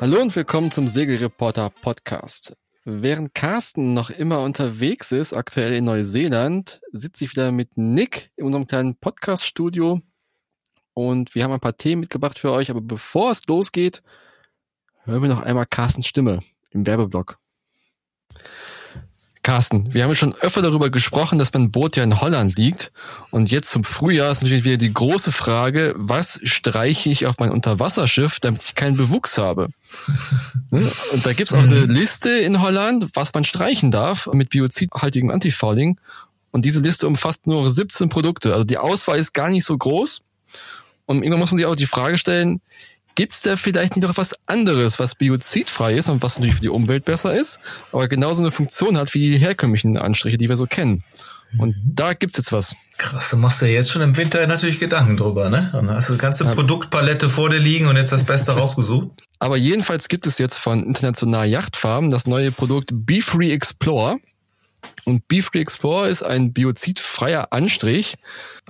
Hallo und willkommen zum Segelreporter Podcast. Während Carsten noch immer unterwegs ist, aktuell in Neuseeland, sitze ich wieder mit Nick in unserem kleinen Podcast-Studio und wir haben ein paar Themen mitgebracht für euch. Aber bevor es losgeht, hören wir noch einmal Carstens Stimme im Werbeblock. Carsten, wir haben schon öfter darüber gesprochen, dass mein Boot ja in Holland liegt. Und jetzt zum Frühjahr ist natürlich wieder die große Frage, was streiche ich auf mein Unterwasserschiff, damit ich keinen Bewuchs habe? Ne? Und da gibt's auch eine Liste in Holland, was man streichen darf mit biozidhaltigem Antifouling. Und diese Liste umfasst nur 17 Produkte. Also die Auswahl ist gar nicht so groß. Und irgendwann muss man sich auch die Frage stellen, Gibt es da vielleicht nicht noch was anderes, was biozidfrei ist und was natürlich für die Umwelt besser ist, aber genauso eine Funktion hat wie die herkömmlichen Anstriche, die wir so kennen? Und mhm. da gibt es jetzt was. Krass, du machst dir jetzt schon im Winter natürlich Gedanken drüber, ne? Und hast du die ganze Produktpalette vor dir liegen und jetzt das Beste rausgesucht. Aber jedenfalls gibt es jetzt von International Yachtfarm das neue Produkt Be Free Explore. Und Be Free Explore ist ein biozidfreier Anstrich.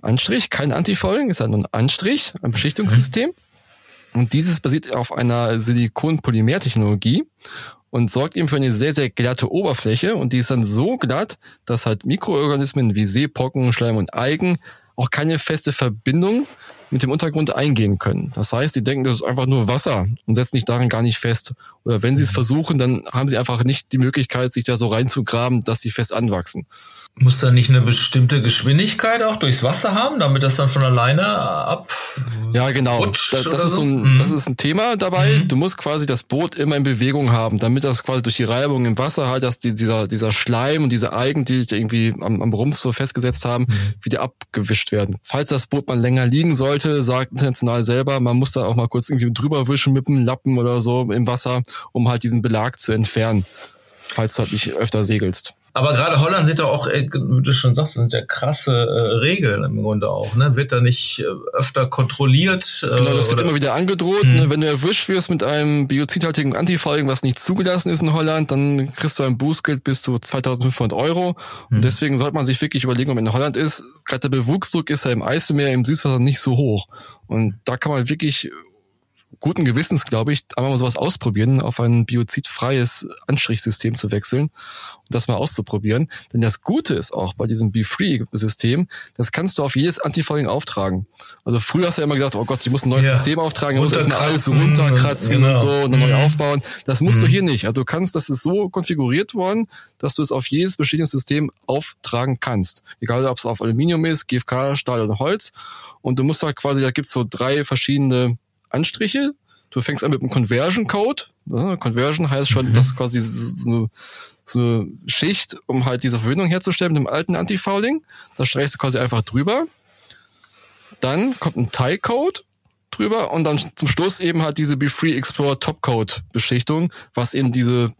Anstrich, kein Antifouling, ist ja nur ein Anstrich, ein Beschichtungssystem. Mhm. Und dieses basiert auf einer Silikon-Polymer-Technologie und sorgt eben für eine sehr, sehr glatte Oberfläche. Und die ist dann so glatt, dass halt Mikroorganismen wie Seepocken, Schleim und Algen auch keine feste Verbindung mit dem Untergrund eingehen können. Das heißt, die denken, das ist einfach nur Wasser und setzen sich darin gar nicht fest. Oder wenn sie es mhm. versuchen, dann haben sie einfach nicht die Möglichkeit, sich da so reinzugraben, dass sie fest anwachsen. Muss da nicht eine bestimmte Geschwindigkeit auch durchs Wasser haben, damit das dann von alleine ab? Ja, genau. Das, das ist so ein, mhm. das ist ein Thema dabei. Mhm. Du musst quasi das Boot immer in Bewegung haben, damit das quasi durch die Reibung im Wasser halt, dass die, dieser, dieser Schleim und diese Algen, die sich irgendwie am, am Rumpf so festgesetzt haben, mhm. wieder abgewischt werden. Falls das Boot mal länger liegen sollte, sagt international selber, man muss dann auch mal kurz irgendwie drüber wischen mit einem Lappen oder so im Wasser, um halt diesen Belag zu entfernen, falls du halt nicht öfter segelst. Aber gerade Holland sind doch auch, wie du schon sagst, sind ja krasse äh, Regeln im Grunde auch. Ne? Wird da nicht äh, öfter kontrolliert? Äh, genau, das wird immer wieder angedroht. Mhm. Ne? Wenn du erwischt wirst mit einem biozidhaltigen Antifouling, was nicht zugelassen ist in Holland, dann kriegst du ein Bußgeld bis zu 2500 Euro. Mhm. Und deswegen sollte man sich wirklich überlegen, ob man in Holland ist. Gerade der Bewuchsdruck ist ja im Eiselmeer, im Süßwasser nicht so hoch. Und da kann man wirklich guten Gewissens, glaube ich, einmal mal sowas ausprobieren, auf ein biozidfreies Anstrichsystem zu wechseln und das mal auszuprobieren. Denn das Gute ist auch bei diesem Be-Free-System, das kannst du auf jedes Antifouling auftragen. Also früher hast du ja immer gedacht, oh Gott, ich muss ein neues ja. System auftragen, ich muss das mal alles runterkratzen und, genau. und so und mhm. neu aufbauen. Das musst mhm. du hier nicht. Also du kannst, das ist so konfiguriert worden, dass du es auf jedes Beschädigungssystem auftragen kannst. Egal, ob es auf Aluminium ist, GFK, Stahl oder Holz. Und du musst halt quasi, da gibt's so drei verschiedene Anstriche. Du fängst an mit einem Conversion Code. Ja, Conversion heißt schon, mhm. dass quasi so eine, so eine Schicht, um halt diese Verbindung herzustellen mit dem alten Antifouling. Da streichst du quasi einfach drüber. Dann kommt ein Tie Code drüber und dann zum Schluss eben halt diese Be Free Explore Topcode Beschichtung, was eben diese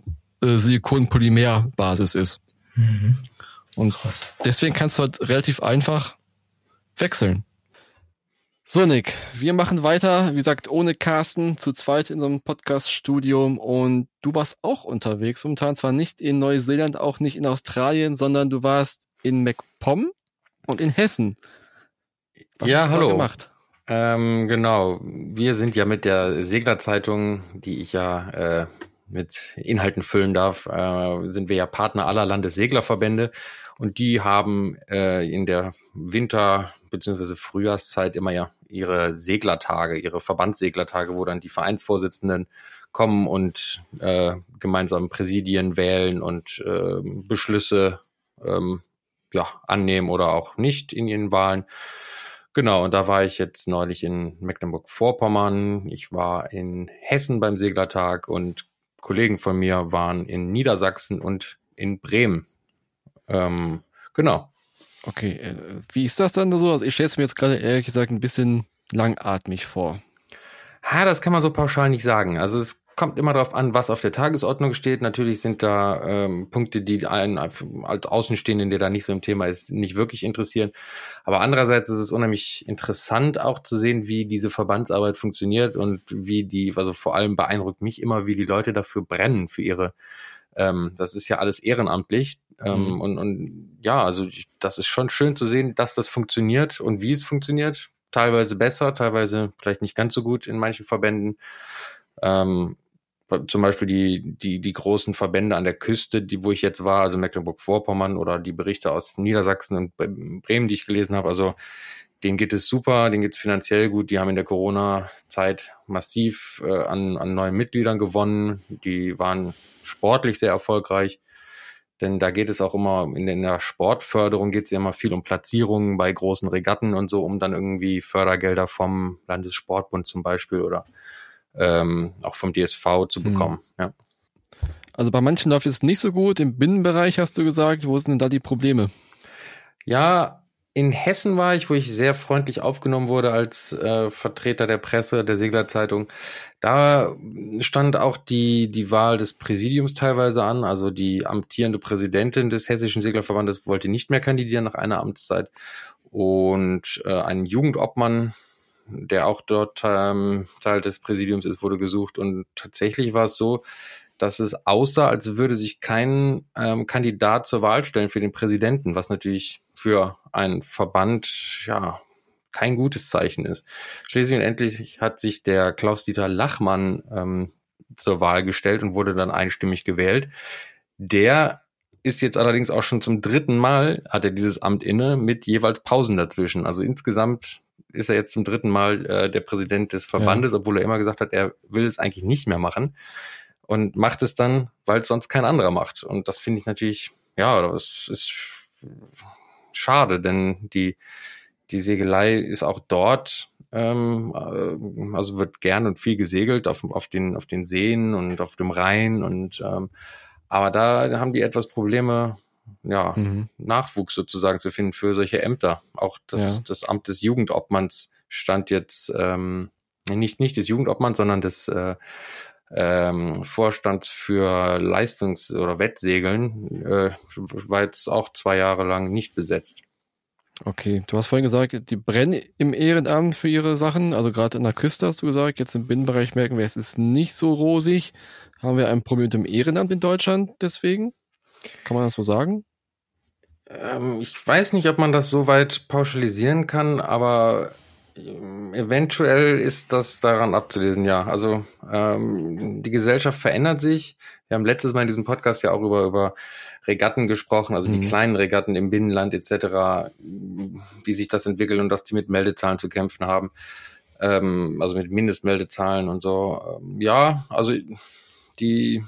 äh, Silikon-Polymer-Basis ist. Mhm. Und Krass. deswegen kannst du halt relativ einfach wechseln. So, Nick, wir machen weiter, wie gesagt, ohne Carsten, zu zweit in so einem Podcast-Studium und du warst auch unterwegs, momentan zwar nicht in Neuseeland, auch nicht in Australien, sondern du warst in MacPom und in Hessen. Was ja, hast du hallo. gemacht? Ähm, genau, wir sind ja mit der Seglerzeitung, die ich ja äh, mit Inhalten füllen darf, äh, sind wir ja Partner aller Landesseglerverbände und die haben äh, in der Winter- bzw. Frühjahrszeit immer ja ihre Seglertage, ihre Verbandsseglertage, wo dann die Vereinsvorsitzenden kommen und äh, gemeinsam Präsidien wählen und äh, Beschlüsse ähm, ja, annehmen oder auch nicht in ihren Wahlen. Genau, und da war ich jetzt neulich in Mecklenburg-Vorpommern, ich war in Hessen beim Seglertag und Kollegen von mir waren in Niedersachsen und in Bremen. Ähm, genau. Okay, äh, wie ist das dann so? Also ich stelle es mir jetzt gerade ehrlich gesagt ein bisschen langatmig vor. Ha, das kann man so pauschal nicht sagen. Also es kommt immer darauf an, was auf der Tagesordnung steht. Natürlich sind da ähm, Punkte, die einen als Außenstehenden, der da nicht so im Thema ist, nicht wirklich interessieren. Aber andererseits ist es unheimlich interessant auch zu sehen, wie diese Verbandsarbeit funktioniert und wie die, also vor allem beeindruckt mich immer, wie die Leute dafür brennen, für ihre ähm, das ist ja alles ehrenamtlich. Ähm, mhm. und, und ja, also ich, das ist schon schön zu sehen, dass das funktioniert und wie es funktioniert. Teilweise besser, teilweise vielleicht nicht ganz so gut in manchen Verbänden. Ähm, zum Beispiel die, die, die großen Verbände an der Küste, die, wo ich jetzt war, also Mecklenburg-Vorpommern oder die Berichte aus Niedersachsen und Bremen, die ich gelesen habe, also denen geht es super, denen geht es finanziell gut. Die haben in der Corona-Zeit massiv äh, an, an neuen Mitgliedern gewonnen. Die waren sportlich sehr erfolgreich. Denn da geht es auch immer, in der Sportförderung geht es ja immer viel um Platzierungen bei großen Regatten und so, um dann irgendwie Fördergelder vom Landessportbund zum Beispiel oder ähm, auch vom DSV zu hm. bekommen. Mhm. Ja. Also bei manchen läuft es nicht so gut. Im Binnenbereich hast du gesagt, wo sind denn da die Probleme? Ja, in Hessen war ich, wo ich sehr freundlich aufgenommen wurde als äh, Vertreter der Presse, der Seglerzeitung. Da stand auch die, die Wahl des Präsidiums teilweise an. Also die amtierende Präsidentin des Hessischen Seglerverbandes wollte nicht mehr kandidieren nach einer Amtszeit. Und äh, ein Jugendobmann, der auch dort ähm, Teil des Präsidiums ist, wurde gesucht. Und tatsächlich war es so, dass es aussah, als würde sich kein ähm, Kandidat zur Wahl stellen für den Präsidenten, was natürlich für einen Verband ja kein gutes Zeichen ist. Schließlich und endlich hat sich der Klaus-Dieter Lachmann ähm, zur Wahl gestellt und wurde dann einstimmig gewählt. Der ist jetzt allerdings auch schon zum dritten Mal, hat er dieses Amt inne, mit jeweils Pausen dazwischen. Also insgesamt ist er jetzt zum dritten Mal äh, der Präsident des Verbandes, ja. obwohl er immer gesagt hat, er will es eigentlich nicht mehr machen und macht es dann, weil es sonst kein anderer macht. Und das finde ich natürlich, ja, das ist schade, denn die, die Segelei ist auch dort, ähm, äh, also wird gern und viel gesegelt auf, auf, den, auf den Seen und auf dem Rhein und ähm, aber da haben die etwas Probleme, ja, mhm. Nachwuchs sozusagen zu finden für solche Ämter. Auch das, ja. das Amt des Jugendobmanns stand jetzt ähm, nicht, nicht des Jugendobmanns, sondern des äh, ähm, Vorstands für Leistungs- oder Wettsegeln äh, war jetzt auch zwei Jahre lang nicht besetzt. Okay, du hast vorhin gesagt, die brennen im Ehrenamt für ihre Sachen. Also gerade in der Küste hast du gesagt, jetzt im Binnenbereich merken wir, es ist nicht so rosig. Haben wir ein Problem mit dem Ehrenamt in Deutschland deswegen? Kann man das so sagen? Ähm, ich weiß nicht, ob man das so weit pauschalisieren kann, aber Eventuell ist das daran abzulesen, ja. Also ähm, die Gesellschaft verändert sich. Wir haben letztes Mal in diesem Podcast ja auch über, über Regatten gesprochen, also mhm. die kleinen Regatten im Binnenland etc., wie sich das entwickelt und dass die mit Meldezahlen zu kämpfen haben. Ähm, also mit Mindestmeldezahlen und so. Ähm, ja, also die,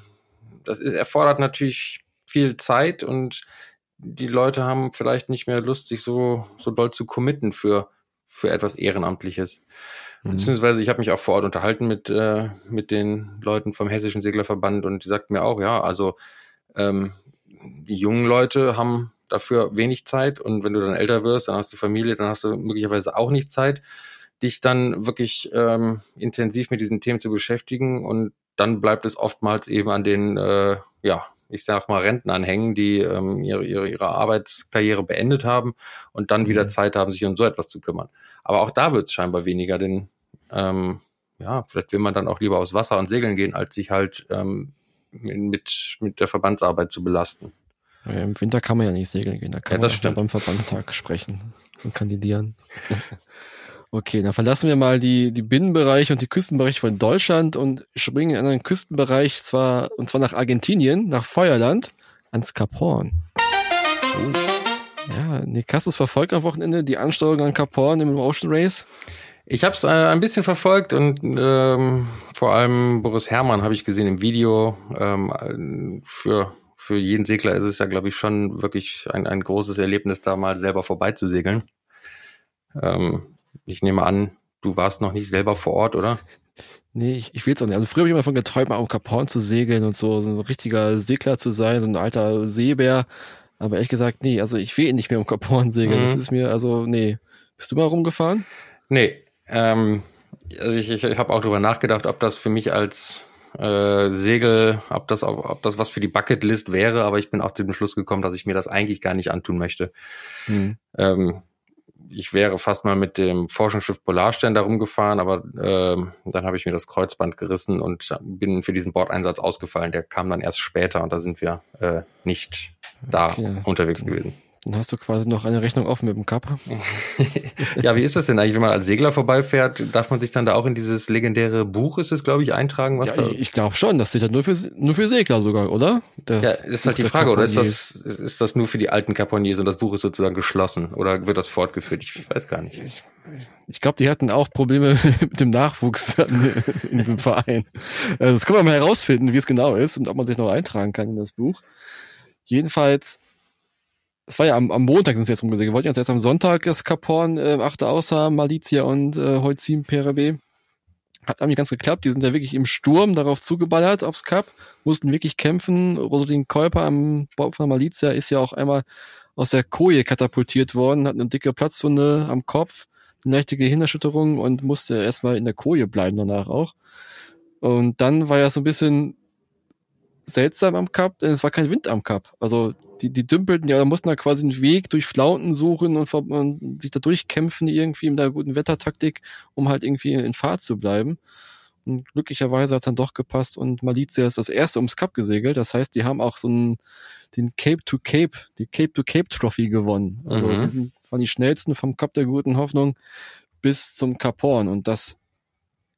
das ist, erfordert natürlich viel Zeit und die Leute haben vielleicht nicht mehr Lust, sich so, so doll zu committen für für etwas Ehrenamtliches. Mhm. Beziehungsweise ich habe mich auch vor Ort unterhalten mit, äh, mit den Leuten vom Hessischen Seglerverband und die sagten mir auch, ja, also ähm, die jungen Leute haben dafür wenig Zeit und wenn du dann älter wirst, dann hast du Familie, dann hast du möglicherweise auch nicht Zeit, dich dann wirklich ähm, intensiv mit diesen Themen zu beschäftigen und dann bleibt es oftmals eben an den äh, ja, ich sag mal, Rentnern hängen, die ähm, ihre, ihre, ihre Arbeitskarriere beendet haben und dann wieder mhm. Zeit haben, sich um so etwas zu kümmern. Aber auch da wird es scheinbar weniger, denn ähm, ja, vielleicht will man dann auch lieber aufs Wasser und segeln gehen, als sich halt ähm, mit, mit der Verbandsarbeit zu belasten. Im Winter kann man ja nicht segeln gehen, da kann ja, man beim Verbandstag sprechen und kandidieren. Okay, dann verlassen wir mal die, die Binnenbereiche und die Küstenbereiche von Deutschland und springen in einen Küstenbereich zwar, und zwar nach Argentinien, nach Feuerland, ans Cap Horn. Ja, es verfolgt am Wochenende, die Ansteuerung an Cap Horn im Ocean Race? Ich habe es äh, ein bisschen verfolgt und ähm, vor allem Boris Herrmann habe ich gesehen im Video. Ähm, für, für jeden Segler ist es ja, glaube ich, schon wirklich ein, ein großes Erlebnis, da mal selber vorbeizusegeln. Ähm, ich nehme an, du warst noch nicht selber vor Ort, oder? Nee, ich, ich will es auch nicht. Also früher habe ich immer davon geträumt, mal auf Cap Horn zu segeln und so, so ein richtiger Segler zu sein, so ein alter Seebär. Aber ehrlich gesagt, nee, also ich will nicht mehr um Cap Horn segeln. Mhm. Das ist mir, also, nee. Bist du mal rumgefahren? Nee. Ähm, also ich, ich, ich habe auch darüber nachgedacht, ob das für mich als äh, Segel, ob das, ob, ob das was für die Bucketlist wäre, aber ich bin auch zu dem Schluss gekommen, dass ich mir das eigentlich gar nicht antun möchte. Mhm. Ähm, ich wäre fast mal mit dem Forschungsschiff Polarstern darum gefahren, aber äh, dann habe ich mir das Kreuzband gerissen und bin für diesen Bordeinsatz ausgefallen. Der kam dann erst später und da sind wir äh, nicht da okay. unterwegs gewesen. Dann hast du quasi noch eine Rechnung offen mit dem Cup. ja, wie ist das denn eigentlich, wenn man als Segler vorbeifährt? Darf man sich dann da auch in dieses legendäre Buch, ist es, glaube ich, eintragen? Was ja, da? Ich glaube schon, das steht ja nur für, nur für Segler sogar, oder? Das ja, ist halt die Frage, oder ist das, ist das nur für die alten Caponiers und das Buch ist sozusagen geschlossen? Oder wird das fortgeführt? Ich weiß gar nicht. Ich, ich glaube, die hatten auch Probleme mit dem Nachwuchs in diesem Verein. Also das können wir mal herausfinden, wie es genau ist und ob man sich noch eintragen kann in das Buch. Jedenfalls es war ja am, am Montag sind sie jetzt rumgesehen. Wir wollten jetzt erst am Sonntag das Caporn äh, achte außer Malizia und äh, Holzim PRB. Hat eigentlich ganz geklappt. Die sind ja wirklich im Sturm darauf zugeballert aufs Cup, mussten wirklich kämpfen. Rosalin Käuper am Bord von Malizia ist ja auch einmal aus der Koje katapultiert worden, hat eine dicke Platzwunde am Kopf, eine leichte Gehirnerschütterung und musste erstmal in der Koje bleiben danach auch. Und dann war ja so ein bisschen seltsam am Cup, denn es war kein Wind am Cup. Also die, die dümpelten ja, da mussten da quasi einen Weg durch Flauten suchen und, und sich da durchkämpfen irgendwie mit der guten Wettertaktik, um halt irgendwie in Fahrt zu bleiben. Und glücklicherweise hat es dann doch gepasst und Malizia ist das erste ums Cup gesegelt. Das heißt, die haben auch so einen, den Cape to Cape, die Cape to Cape Trophy gewonnen. Also mhm. die sind, waren die schnellsten vom Cup der guten Hoffnung bis zum Cap Horn. Und das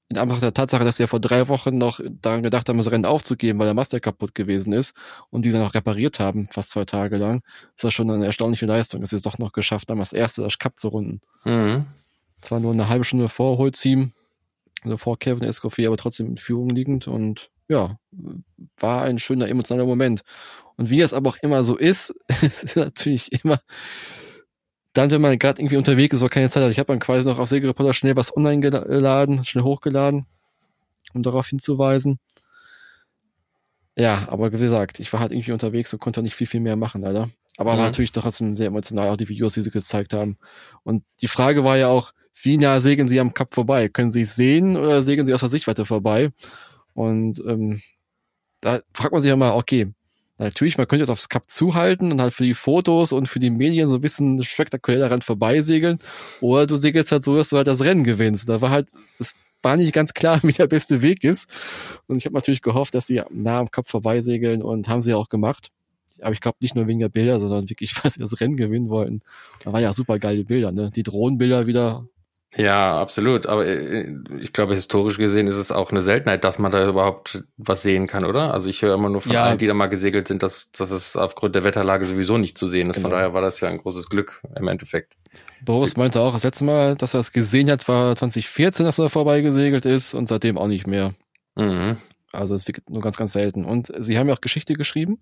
in Anbetracht der Tatsache, dass sie ja vor drei Wochen noch daran gedacht haben, das Rennen aufzugeben, weil der Master kaputt gewesen ist und die dann auch repariert haben, fast zwei Tage lang, ist das schon eine erstaunliche Leistung, dass sie es doch noch geschafft haben, als erste das Cup zu runden. Mhm. Zwar nur eine halbe Stunde vor Holzim, also vor Kevin Escoffier, aber trotzdem in Führung liegend und ja, war ein schöner emotionaler Moment. Und wie es aber auch immer so ist, es ist natürlich immer dann, wenn man gerade irgendwie unterwegs ist oder keine Zeit hat, ich habe dann quasi noch auf Segelreporter schnell was online geladen, schnell hochgeladen, um darauf hinzuweisen. Ja, aber wie gesagt, ich war halt irgendwie unterwegs und konnte nicht viel, viel mehr machen, leider. Aber mhm. war natürlich trotzdem sehr emotional, auch die Videos, die sie gezeigt haben. Und die Frage war ja auch, wie nah segeln sie am Kap vorbei? Können sie es sehen oder segeln sie aus der Sichtweite vorbei? Und ähm, da fragt man sich ja mal, okay, Natürlich, man könnte jetzt aufs Cup zuhalten und halt für die Fotos und für die Medien so ein bisschen spektakulär daran vorbeisegeln. Oder du segelst halt so, dass du halt das Rennen gewinnst. Da war halt, es war nicht ganz klar, wie der beste Weg ist. Und ich habe natürlich gehofft, dass sie nah am Cup vorbeisegeln und haben sie auch gemacht. Aber ich glaube nicht nur wegen der Bilder, sondern wirklich, weil sie das Rennen gewinnen wollten. Da waren ja super geile Bilder, ne? Die Drohnenbilder wieder ja, absolut. Aber äh, ich glaube, historisch gesehen ist es auch eine Seltenheit, dass man da überhaupt was sehen kann, oder? Also ich höre immer nur von ja. allen, die da mal gesegelt sind, dass, dass es aufgrund der Wetterlage sowieso nicht zu sehen ist. Genau. Von daher war das ja ein großes Glück im Endeffekt. Boris meinte auch, das letzte Mal, dass er es gesehen hat, war 2014, dass er vorbei gesegelt ist und seitdem auch nicht mehr. Mhm. Also es wird nur ganz, ganz selten. Und sie haben ja auch Geschichte geschrieben,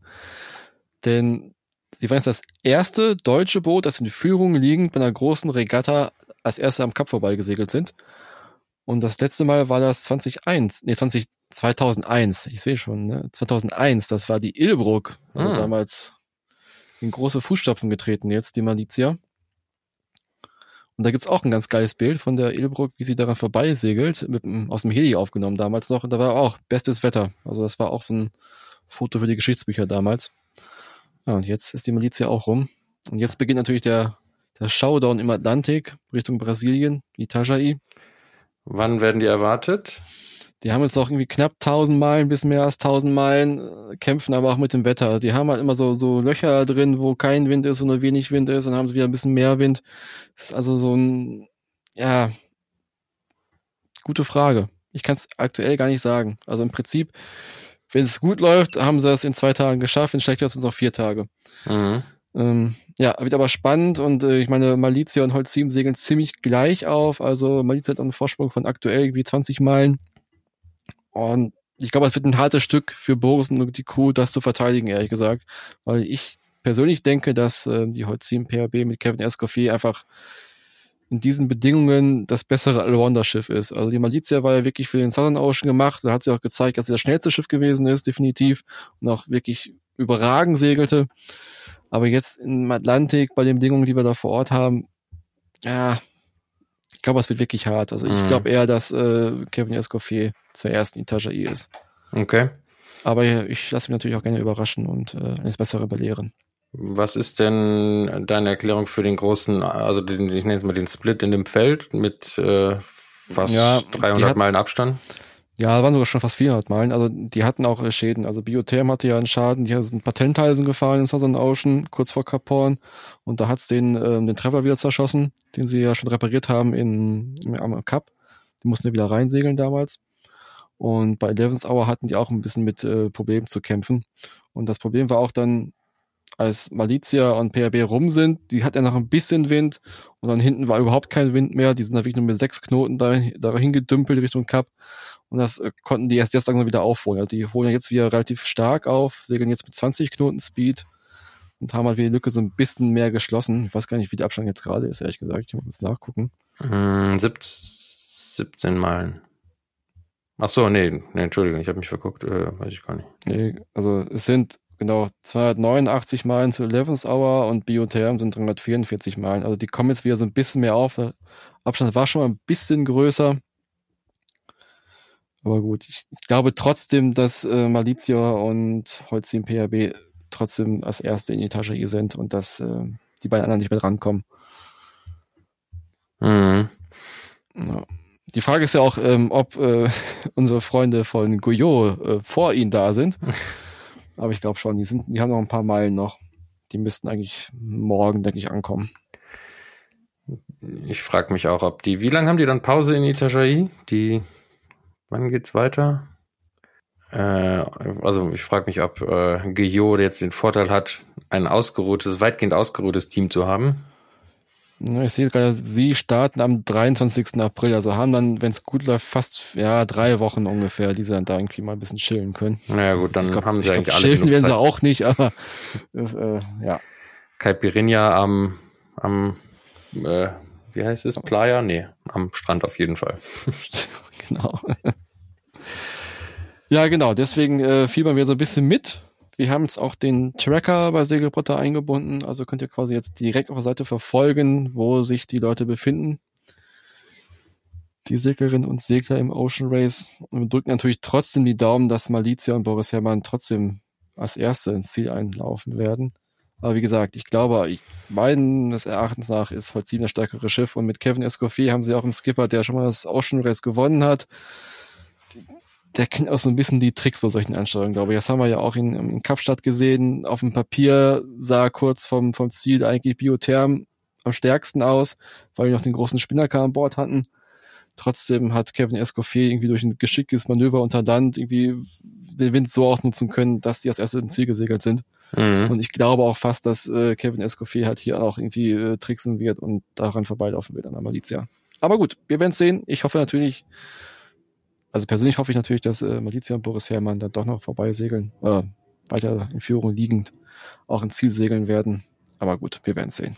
denn sie waren jetzt das erste deutsche Boot, das in Führung liegend bei einer großen Regatta als erste am Cup vorbeigesegelt sind. Und das letzte Mal war das 2001, nee, 20, 2001, ich sehe schon, ne? 2001, das war die Ilbruck, also ah. damals in große Fußstapfen getreten jetzt, die Malizia. Und da gibt's auch ein ganz geiles Bild von der Ilbruck, wie sie daran vorbeisegelt, mit, aus dem Heli aufgenommen damals noch. Und da war auch bestes Wetter. Also das war auch so ein Foto für die Geschichtsbücher damals. Ja, und jetzt ist die Malizia auch rum. Und jetzt beginnt natürlich der der Showdown im Atlantik Richtung Brasilien, Itajaí. Wann werden die erwartet? Die haben jetzt auch irgendwie knapp 1000 Meilen bis mehr als 1000 Meilen, äh, kämpfen aber auch mit dem Wetter. Die haben halt immer so, so Löcher drin, wo kein Wind ist und nur wenig Wind ist, und dann haben sie wieder ein bisschen mehr Wind. Das ist also so ein, ja, gute Frage. Ich kann es aktuell gar nicht sagen. Also im Prinzip, wenn es gut läuft, haben sie es in zwei Tagen geschafft, wenn es schlecht läuft, sind es auch vier Tage. Mhm. Ähm, ja, wird aber spannend und äh, ich meine, Malizia und Holzim segeln ziemlich gleich auf. Also Malizia hat einen Vorsprung von aktuell irgendwie 20 Meilen. Und ich glaube, es wird ein hartes Stück für Boris und die Crew, das zu verteidigen, ehrlich gesagt. Weil ich persönlich denke, dass äh, die Holzim PHB mit Kevin Escoffier einfach in diesen Bedingungen das bessere Allrounder-Schiff ist. Also die Malizia war ja wirklich für den Southern Ocean gemacht. Da hat sie auch gezeigt, dass sie das schnellste Schiff gewesen ist, definitiv. Und auch wirklich überragend segelte. Aber jetzt im Atlantik, bei den Bedingungen, die wir da vor Ort haben, ja, ich glaube, es wird wirklich hart. Also ich mhm. glaube eher, dass äh, Kevin Escoffier zur ersten Itajaí ist. Okay. Aber ich lasse mich natürlich auch gerne überraschen und äh, eines Besseren belehren. Was ist denn deine Erklärung für den großen, also den, ich nenne es mal den Split in dem Feld mit äh, fast ja, 300 hat, Meilen Abstand? Ja, waren sogar schon fast 400 Meilen. Also die hatten auch äh, Schäden. Also Biotherm hatte ja einen Schaden. Die sind Patenthalsen gefahren im Southern Ocean, kurz vor Cap Horn. Und da hat's den, ähm, den Treffer wieder zerschossen, den sie ja schon repariert haben in, am Cup. Die mussten ja wieder reinsegeln damals. Und bei Eleven's Hour hatten die auch ein bisschen mit äh, Problemen zu kämpfen. Und das Problem war auch dann, als Malizia und PRB rum sind, die hat ja noch ein bisschen Wind und dann hinten war überhaupt kein Wind mehr. Die sind da wirklich nur mit sechs Knoten da, dahin gedümpelt Richtung Cup. Und das äh, konnten die erst jetzt langsam wieder aufholen. Also die holen ja jetzt wieder relativ stark auf, segeln jetzt mit 20 Knoten Speed und haben halt wieder die Lücke so ein bisschen mehr geschlossen. Ich weiß gar nicht, wie der Abstand jetzt gerade ist, ehrlich gesagt. Ich kann mal nachgucken. Mm, 17 Meilen. Ach so, nee, nee Entschuldigung, ich habe mich verguckt, äh, weiß ich gar nicht. Nee, also es sind genau 289 Meilen zu 11th Hour und Biotherm sind 344 Meilen. Also die kommen jetzt wieder so ein bisschen mehr auf. Der Abstand war schon mal ein bisschen größer. Aber gut, ich, ich glaube trotzdem, dass äh, Malizia und Holcim PHB trotzdem als Erste in die Tasche hier sind und dass äh, die beiden anderen nicht mehr drankommen. Mhm. Ja. Die Frage ist ja auch, ähm, ob äh, unsere Freunde von Guyot äh, vor ihnen da sind. Aber ich glaube schon, die sind, die haben noch ein paar Meilen noch. Die müssten eigentlich morgen, denke ich, ankommen. Ich frage mich auch, ob die, wie lange haben die dann Pause in Itajaí? Die Wann geht's weiter? Äh, also ich frage mich, ob äh, Gio jetzt den Vorteil hat, ein ausgeruhtes, weitgehend ausgeruhtes Team zu haben. Ich sehe gerade, sie starten am 23. April, also haben dann, wenn es gut läuft, fast ja drei Wochen ungefähr, die sie dann da irgendwie mal ein bisschen chillen können. Naja gut, dann glaub, haben sie eigentlich glaub, alle Chillen werden sie auch nicht, aber das, äh, ja. Caipirinha am, am äh, wie heißt es, Playa? Nee, am Strand auf jeden Fall. genau. Ja, genau. Deswegen äh, fiebern wir so ein bisschen mit. Wir haben jetzt auch den Tracker bei Segelpotter eingebunden. Also könnt ihr quasi jetzt direkt auf der Seite verfolgen, wo sich die Leute befinden. Die Seglerinnen und Segler im Ocean Race. Und wir drücken natürlich trotzdem die Daumen, dass Malizia und Boris Herrmann trotzdem als Erste ins Ziel einlaufen werden. Aber wie gesagt, ich glaube, ich, meines Erachtens nach ist Holzim das stärkere Schiff und mit Kevin Escoffier haben sie auch einen Skipper, der schon mal das Ocean Race gewonnen hat der kennt auch so ein bisschen die Tricks bei solchen Ansteuerungen, glaube ich. Das haben wir ja auch in, in Kapstadt gesehen. Auf dem Papier sah kurz vom, vom Ziel eigentlich Biotherm am stärksten aus, weil wir noch den großen Spinnaker an Bord hatten. Trotzdem hat Kevin Escoffier irgendwie durch ein geschicktes Manöver unter Land irgendwie den Wind so ausnutzen können, dass die als erste ins Ziel gesegelt sind. Mhm. Und ich glaube auch fast, dass äh, Kevin Escoffier halt hier auch irgendwie äh, tricksen wird und daran vorbeilaufen wird an der Malizia. Aber gut, wir werden sehen. Ich hoffe natürlich, also persönlich hoffe ich natürlich, dass äh, Malizia und Boris Herrmann dann doch noch vorbei segeln, äh, weiter in Führung liegend auch ins Ziel segeln werden. Aber gut, wir werden sehen.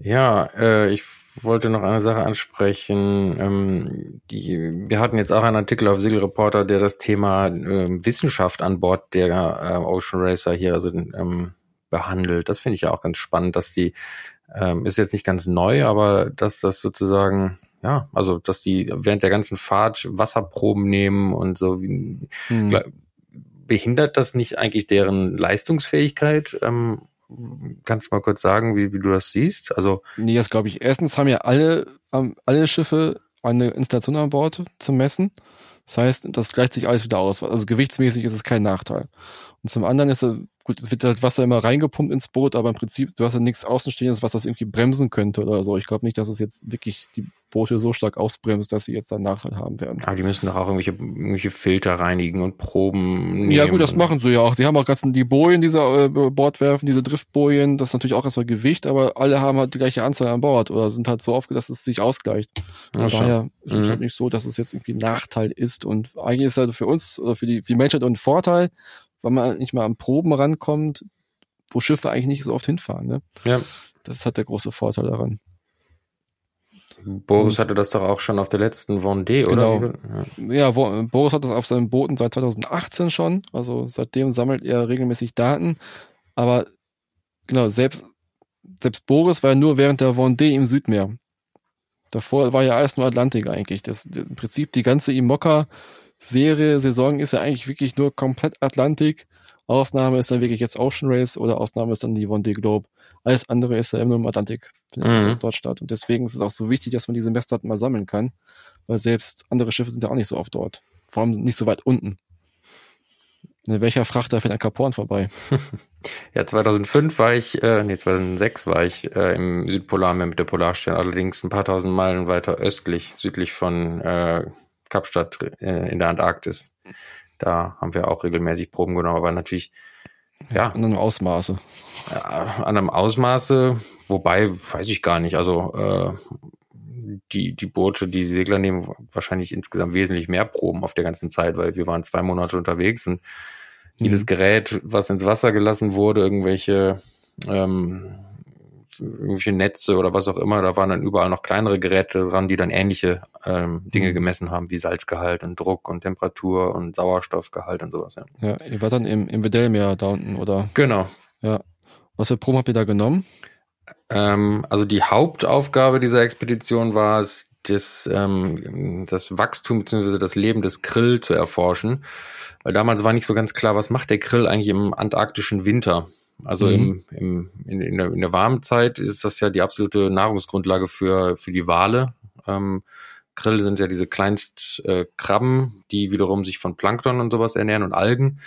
Ja, äh, ich wollte noch eine Sache ansprechen. Ähm, die, wir hatten jetzt auch einen Artikel auf Segelreporter, der das Thema äh, Wissenschaft an Bord der äh, Ocean Racer hier also, ähm, behandelt. Das finde ich ja auch ganz spannend, dass die, ähm, ist jetzt nicht ganz neu, aber dass das sozusagen ja, also dass die während der ganzen Fahrt Wasserproben nehmen und so. Hm. Behindert das nicht eigentlich deren Leistungsfähigkeit? Ähm, kannst du mal kurz sagen, wie, wie du das siehst? Also nee, das glaube ich. Erstens haben ja alle ähm, alle Schiffe eine Installation an Bord zum Messen. Das heißt, das gleicht sich alles wieder aus. Also gewichtsmäßig ist es kein Nachteil. Und zum anderen ist gut, es wird halt Wasser immer reingepumpt ins Boot, aber im Prinzip, du hast ja nichts Außenstehendes, was das irgendwie bremsen könnte oder so. Ich glaube nicht, dass es jetzt wirklich die Boote so stark ausbremst, dass sie jetzt einen Nachteil haben werden. Aber die müssen doch auch irgendwelche, irgendwelche Filter reinigen und Proben nehmen. Ja gut, das machen sie ja auch. Sie haben auch ganz die Bojen dieser äh, Bordwerfen, diese Driftbojen, das ist natürlich auch erstmal Gewicht, aber alle haben halt die gleiche Anzahl an Bord oder sind halt so aufgedacht, dass es sich ausgleicht. Von daher ist es mhm. halt nicht so, dass es jetzt irgendwie ein Nachteil ist und eigentlich ist es halt für uns oder für die, für die Menschheit ein Vorteil, weil man nicht mal an Proben rankommt, wo Schiffe eigentlich nicht so oft hinfahren. Ne? Ja. Das ist halt der große Vorteil daran. Boris hatte das doch auch schon auf der letzten Vendée, oder? Genau. Ja, Boris hat das auf seinen Booten seit 2018 schon. Also seitdem sammelt er regelmäßig Daten. Aber genau, selbst, selbst Boris war ja nur während der Vendée im Südmeer. Davor war ja alles nur Atlantik eigentlich. Das, Im Prinzip die ganze Imoca Serie, Saison ist ja eigentlich wirklich nur komplett Atlantik. Ausnahme ist dann wirklich jetzt Ocean Race oder Ausnahme ist dann die Vendée Globe. Alles andere ist ja nur im Atlantik mhm. dort statt. Und deswegen ist es auch so wichtig, dass man diese Messdaten mal sammeln kann, weil selbst andere Schiffe sind ja auch nicht so oft dort. Vor allem nicht so weit unten. In welcher Frachter fährt ein Kaporn vorbei? ja, 2005 war ich, äh, nee, 2006 war ich äh, im Südpolarmeer mit der Polarstern, allerdings ein paar tausend Meilen weiter östlich, südlich von äh, Kapstadt äh, in der Antarktis. Da haben wir auch regelmäßig Proben genommen, aber natürlich, ja. An einem Ausmaße. Ja, an einem Ausmaße, wobei, weiß ich gar nicht, also äh, die, die Boote, die Segler nehmen wahrscheinlich insgesamt wesentlich mehr Proben auf der ganzen Zeit, weil wir waren zwei Monate unterwegs und jedes mhm. Gerät, was ins Wasser gelassen wurde, irgendwelche, ähm, irgendwelche Netze oder was auch immer, da waren dann überall noch kleinere Geräte dran, die dann ähnliche ähm, Dinge mhm. gemessen haben, wie Salzgehalt und Druck und Temperatur und Sauerstoffgehalt und sowas. Ja, ja ihr wart dann im, im Weddellmeer da unten, oder? Genau. Ja. Was für Proben habt ihr da genommen? Ähm, also die Hauptaufgabe dieser Expedition war es, das, ähm, das Wachstum bzw. das Leben des Krill zu erforschen. Weil damals war nicht so ganz klar, was macht der Krill eigentlich im antarktischen Winter. Also mhm. im, im, in, in, der, in der warmen Zeit ist das ja die absolute Nahrungsgrundlage für, für die Wale. Ähm, Krill sind ja diese Kleinstkrabben, äh, die wiederum sich von Plankton und sowas ernähren und Algen.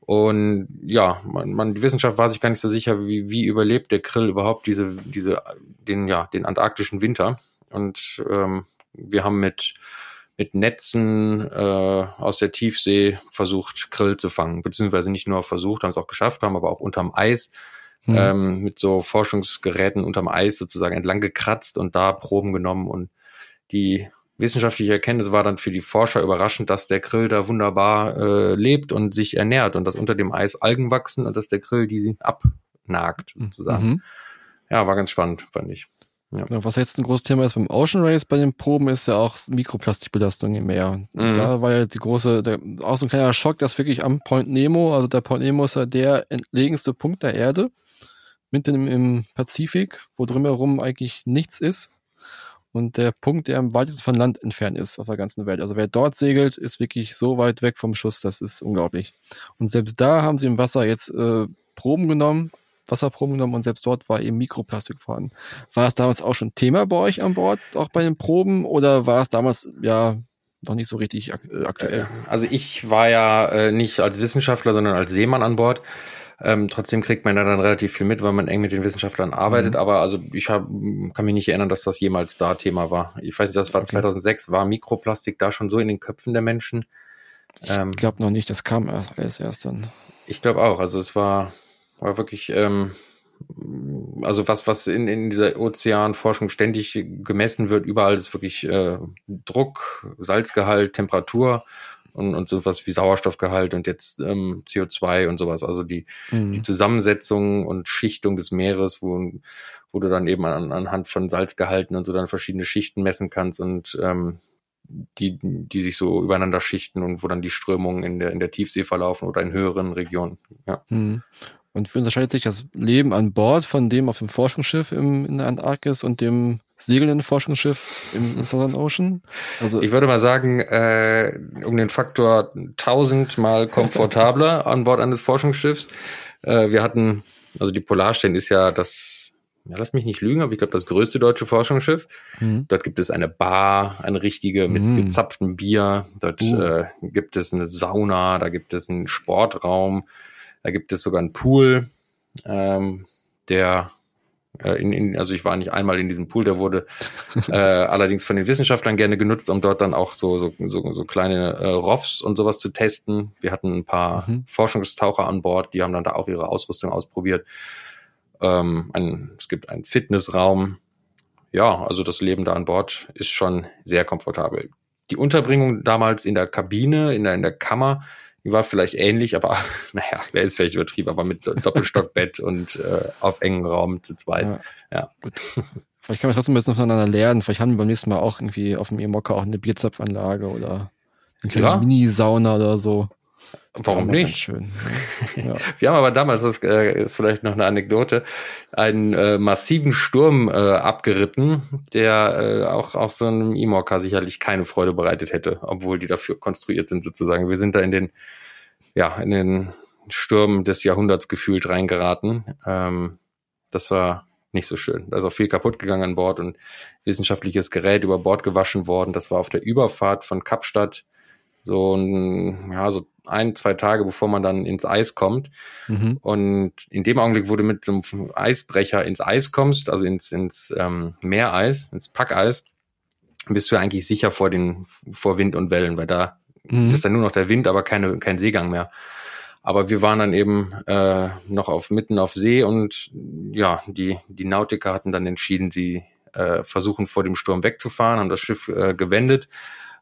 Und ja, man, man, die Wissenschaft war sich gar nicht so sicher, wie, wie überlebt der Krill überhaupt diese, diese, den, ja, den antarktischen Winter. Und ähm, wir haben mit, mit Netzen äh, aus der Tiefsee versucht, Krill zu fangen. Beziehungsweise nicht nur versucht, haben es auch geschafft, haben aber auch unterm Eis mhm. ähm, mit so Forschungsgeräten unterm Eis sozusagen entlang gekratzt und da Proben genommen und die wissenschaftliche Erkenntnis war dann für die Forscher überraschend, dass der Grill da wunderbar äh, lebt und sich ernährt und dass unter dem Eis Algen wachsen und dass der Grill die abnagt sozusagen. Mhm. Ja, war ganz spannend, fand ich. Ja. Genau, was jetzt ein großes Thema ist beim Ocean Race bei den Proben, ist ja auch Mikroplastikbelastung im Meer. Mhm. Da war ja die große, der, auch so ein kleiner Schock, dass wirklich am Point Nemo, also der Point Nemo ist ja der entlegenste Punkt der Erde, mitten im, im Pazifik, wo drumherum eigentlich nichts ist und der Punkt, der am weitesten von Land entfernt ist auf der ganzen Welt. Also wer dort segelt, ist wirklich so weit weg vom Schuss, das ist unglaublich. Und selbst da haben sie im Wasser jetzt äh, Proben genommen, Wasserproben genommen und selbst dort war eben Mikroplastik vorhanden. War es damals auch schon Thema bei euch an Bord, auch bei den Proben, oder war es damals ja noch nicht so richtig ak äh, aktuell? Äh, also ich war ja äh, nicht als Wissenschaftler, sondern als Seemann an Bord. Ähm, trotzdem kriegt man da dann relativ viel mit, weil man eng mit den Wissenschaftlern arbeitet. Mhm. Aber also ich hab, kann mich nicht erinnern, dass das jemals da Thema war. Ich weiß nicht, das war okay. 2006. War Mikroplastik da schon so in den Köpfen der Menschen? Ähm, ich glaube noch nicht. Das kam erst, erst dann. Ich glaube auch. Also es war, war wirklich, ähm, also was, was in, in dieser Ozeanforschung ständig gemessen wird, überall ist wirklich äh, Druck, Salzgehalt, Temperatur und, und sowas wie Sauerstoffgehalt und jetzt ähm, CO2 und sowas. Also die, mhm. die Zusammensetzung und Schichtung des Meeres, wo, wo du dann eben an, anhand von Salzgehalten und so dann verschiedene Schichten messen kannst und ähm, die, die sich so übereinander schichten und wo dann die Strömungen in der, in der Tiefsee verlaufen oder in höheren Regionen. Ja. Mhm. Und wie unterscheidet sich das Leben an Bord von dem auf dem Forschungsschiff im, in der Antarktis und dem segelnden Forschungsschiff im Southern Ocean? Also ich würde mal sagen, äh, um den Faktor tausendmal komfortabler an Bord eines Forschungsschiffs. Äh, wir hatten, also die Polarstern ist ja das, ja, lass mich nicht lügen, aber ich glaube das größte deutsche Forschungsschiff. Mhm. Dort gibt es eine Bar, eine richtige mit mhm. gezapftem Bier. Dort uh. äh, gibt es eine Sauna, da gibt es einen Sportraum, da gibt es sogar einen Pool, ähm, der äh, in, in, also ich war nicht einmal in diesem Pool, der wurde äh, allerdings von den Wissenschaftlern gerne genutzt, um dort dann auch so, so, so, so kleine äh, ROVs und sowas zu testen. Wir hatten ein paar mhm. Forschungstaucher an Bord, die haben dann da auch ihre Ausrüstung ausprobiert. Ähm, ein, es gibt einen Fitnessraum. Ja, also das Leben da an Bord ist schon sehr komfortabel. Die Unterbringung damals in der Kabine, in der, in der Kammer, war vielleicht ähnlich, aber naja, wer ist vielleicht übertrieben, aber mit Doppelstockbett und äh, auf engen Raum zu zweit. Ja, ja. gut. Vielleicht kann man trotzdem ein bisschen voneinander lernen. Vielleicht haben wir beim nächsten Mal auch irgendwie auf dem Emokka auch eine Bierzapfanlage oder eine kleine ja. Mini-Sauna oder so. Warum nicht? Schön. Ja. Wir haben aber damals, das äh, ist vielleicht noch eine Anekdote, einen äh, massiven Sturm äh, abgeritten, der äh, auch, auch so einem Imorca sicherlich keine Freude bereitet hätte, obwohl die dafür konstruiert sind sozusagen. Wir sind da in den, ja, in den Sturm des Jahrhunderts gefühlt reingeraten. Ähm, Das war nicht so schön. Da ist auch viel kaputt gegangen an Bord und wissenschaftliches Gerät über Bord gewaschen worden. Das war auf der Überfahrt von Kapstadt so ein, ja, so ein, zwei Tage, bevor man dann ins Eis kommt. Mhm. Und in dem Augenblick, wo du mit so einem Eisbrecher ins Eis kommst, also ins, ins ähm, Meereis, ins Packeis, bist du eigentlich sicher vor den, vor Wind und Wellen, weil da mhm. ist dann nur noch der Wind, aber keine, kein Seegang mehr. Aber wir waren dann eben äh, noch auf mitten auf See und ja, die, die Nautiker hatten dann entschieden, sie äh, versuchen vor dem Sturm wegzufahren, haben das Schiff äh, gewendet.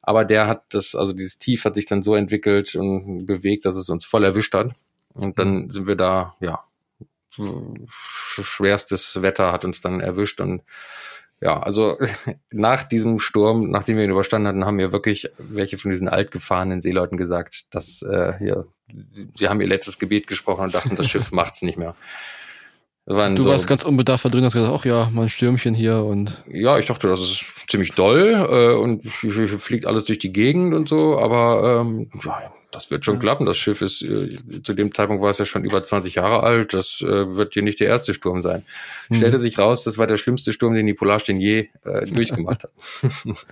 Aber der hat das, also dieses Tief hat sich dann so entwickelt und bewegt, dass es uns voll erwischt hat. Und dann mhm. sind wir da, ja, schwerstes Wetter hat uns dann erwischt und ja, also nach diesem Sturm, nachdem wir ihn überstanden hatten, haben mir wirklich welche von diesen altgefahrenen Seeleuten gesagt, dass äh, hier, sie haben ihr letztes Gebet gesprochen und dachten, das Schiff macht's nicht mehr. Du so, warst ganz unbedarft da drin, hast gesagt, ach ja, mein Stürmchen hier und. Ja, ich dachte, das ist ziemlich doll äh, und fliegt alles durch die Gegend und so, aber ähm, ja, das wird schon ja. klappen. Das Schiff ist, äh, zu dem Zeitpunkt war es ja schon über 20 Jahre alt. Das äh, wird hier nicht der erste Sturm sein. Mhm. Stellte sich raus, das war der schlimmste Sturm, den die Polarstern je äh, durchgemacht hat.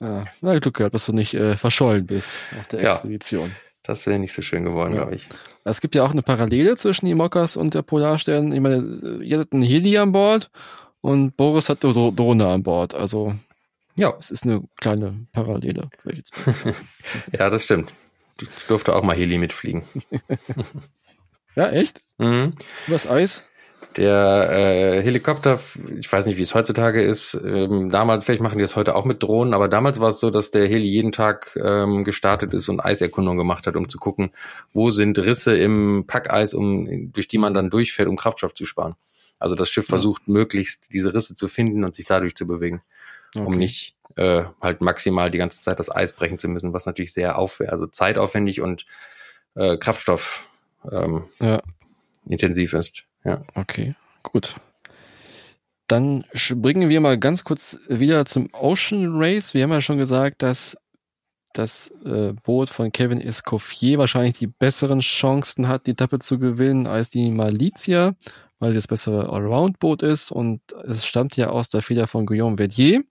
ja, na, Glück gehabt, dass du nicht äh, verschollen bist auf der Expedition. Ja, das wäre nicht so schön geworden, ja. glaube ich. Es gibt ja auch eine Parallele zwischen die Mockers und der Polarstern. Ich meine, ihr hattet einen Heli an Bord und Boris hat eine Drohne an Bord. Also ja, es ist eine kleine Parallele. ja, das stimmt. Ich durfte auch mal Heli mitfliegen. ja, echt? Mhm. Was Eis? Der äh, Helikopter, ich weiß nicht, wie es heutzutage ist. Ähm, damals, vielleicht machen die das heute auch mit Drohnen, aber damals war es so, dass der Heli jeden Tag ähm, gestartet ist und Eiserkundung gemacht hat, um zu gucken, wo sind Risse im Packeis, um durch die man dann durchfährt, um Kraftstoff zu sparen. Also das Schiff ja. versucht möglichst diese Risse zu finden und sich dadurch zu bewegen, okay. um nicht äh, halt maximal die ganze Zeit das Eis brechen zu müssen, was natürlich sehr aufwendig, also zeitaufwendig und äh, Kraftstoff ähm, ja. intensiv ist. Ja. Okay, gut. Dann springen wir mal ganz kurz wieder zum Ocean Race. Wir haben ja schon gesagt, dass das äh, Boot von Kevin Escoffier wahrscheinlich die besseren Chancen hat, die Etappe zu gewinnen als die Malizia, weil das bessere Allround-Boot ist und es stammt ja aus der Feder von Guillaume Verdier.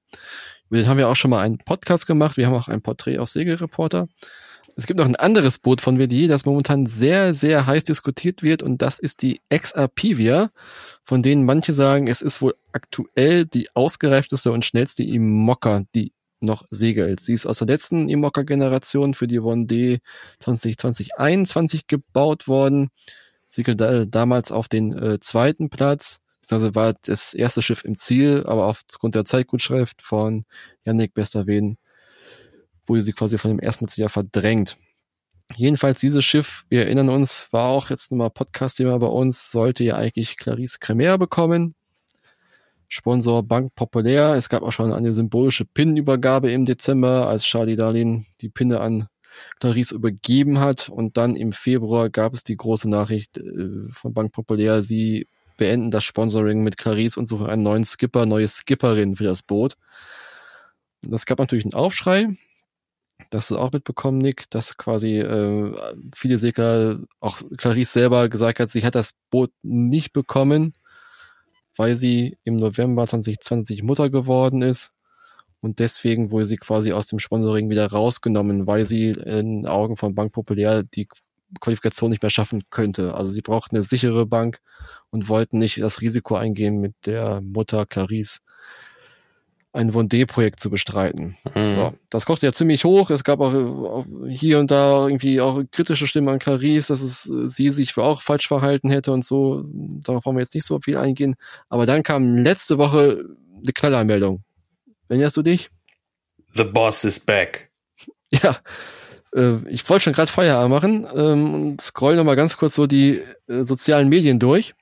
Über den haben wir auch schon mal einen Podcast gemacht. Wir haben auch ein Porträt auf Segelreporter. Es gibt noch ein anderes Boot von WDI, das momentan sehr, sehr heiß diskutiert wird und das ist die XRPivia, von denen manche sagen, es ist wohl aktuell die ausgereifteste und schnellste Imokka, die noch segelt. Sie ist aus der letzten Imokka-Generation für die Vendée 2021 gebaut worden, segelt da, damals auf den äh, zweiten Platz beziehungsweise war das erste Schiff im Ziel, aber aufgrund der Zeitgutschrift von Yannick Besterwen wurde sie quasi von dem ersten Jahr verdrängt. Jedenfalls dieses Schiff, wir erinnern uns, war auch jetzt nochmal Podcast-Thema bei uns, sollte ja eigentlich Clarice Cremer bekommen. Sponsor Bank Populär. Es gab auch schon eine symbolische Pinnenübergabe im Dezember, als Charlie Darlin die Pinne an Clarice übergeben hat. Und dann im Februar gab es die große Nachricht äh, von Bank Populär, sie beenden das Sponsoring mit Clarice und suchen einen neuen Skipper, neue Skipperin für das Boot. Das gab natürlich einen Aufschrei. Das hast du auch mitbekommen, Nick, dass quasi äh, viele Segler, auch Clarice selber gesagt hat, sie hat das Boot nicht bekommen, weil sie im November 2020 Mutter geworden ist. Und deswegen wurde sie quasi aus dem Sponsoring wieder rausgenommen, weil sie in Augen von Bank Populär die Qualifikation nicht mehr schaffen könnte. Also sie brauchten eine sichere Bank und wollten nicht das Risiko eingehen, mit der Mutter Clarice ein Vendée-Projekt zu bestreiten. Mhm. So, das kochte ja ziemlich hoch. Es gab auch, auch, hier und da irgendwie auch kritische Stimmen an Clarice, dass es sie sich auch falsch verhalten hätte und so. Darauf wollen wir jetzt nicht so viel eingehen. Aber dann kam letzte Woche eine Knallermeldung. Erinnerst du dich? The boss is back. Ja, äh, ich wollte schon gerade Feierabend machen ähm, und scroll nochmal ganz kurz so die äh, sozialen Medien durch,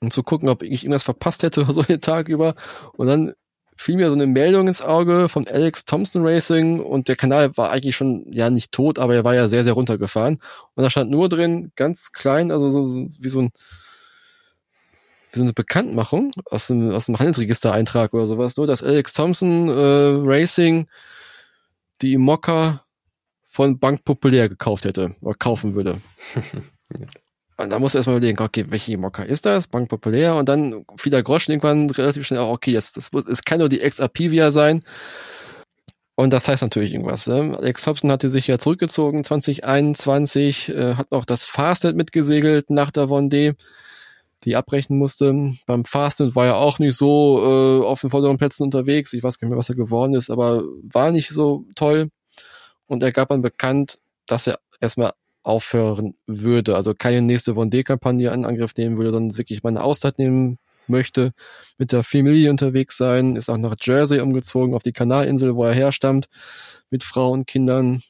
um zu gucken, ob ich irgendwas verpasst hätte oder so den Tag über. Und dann fiel mir so eine Meldung ins Auge von Alex Thompson Racing und der Kanal war eigentlich schon, ja, nicht tot, aber er war ja sehr, sehr runtergefahren. Und da stand nur drin, ganz klein, also so, wie so ein wie so eine Bekanntmachung aus dem, aus dem Handelsregistereintrag oder sowas, nur dass Alex Thompson äh, Racing die Mokka von Bank Populär gekauft hätte oder kaufen würde. Und da musst du erstmal überlegen, okay, welche Mokka ist das? Bank Populär. Und dann fiel der Groschen irgendwann relativ schnell auch, okay, jetzt, das muss, es kann nur die Ex-Apivia sein. Und das heißt natürlich irgendwas. Ne? Alex Hobson hatte sich ja zurückgezogen 2021, äh, hat noch das Fastnet mitgesegelt nach der Vendée, die abbrechen musste. Beim Fastnet war er auch nicht so äh, auf den vorderen Plätzen unterwegs. Ich weiß gar nicht mehr, was er geworden ist, aber war nicht so toll. Und er gab dann bekannt, dass er erstmal aufhören würde. Also keine nächste Vendée-Kampagne in Angriff nehmen würde, dann wirklich mal eine Auszeit nehmen möchte, mit der Familie unterwegs sein, ist auch nach Jersey umgezogen, auf die Kanalinsel, wo er herstammt, mit Frau und Kindern,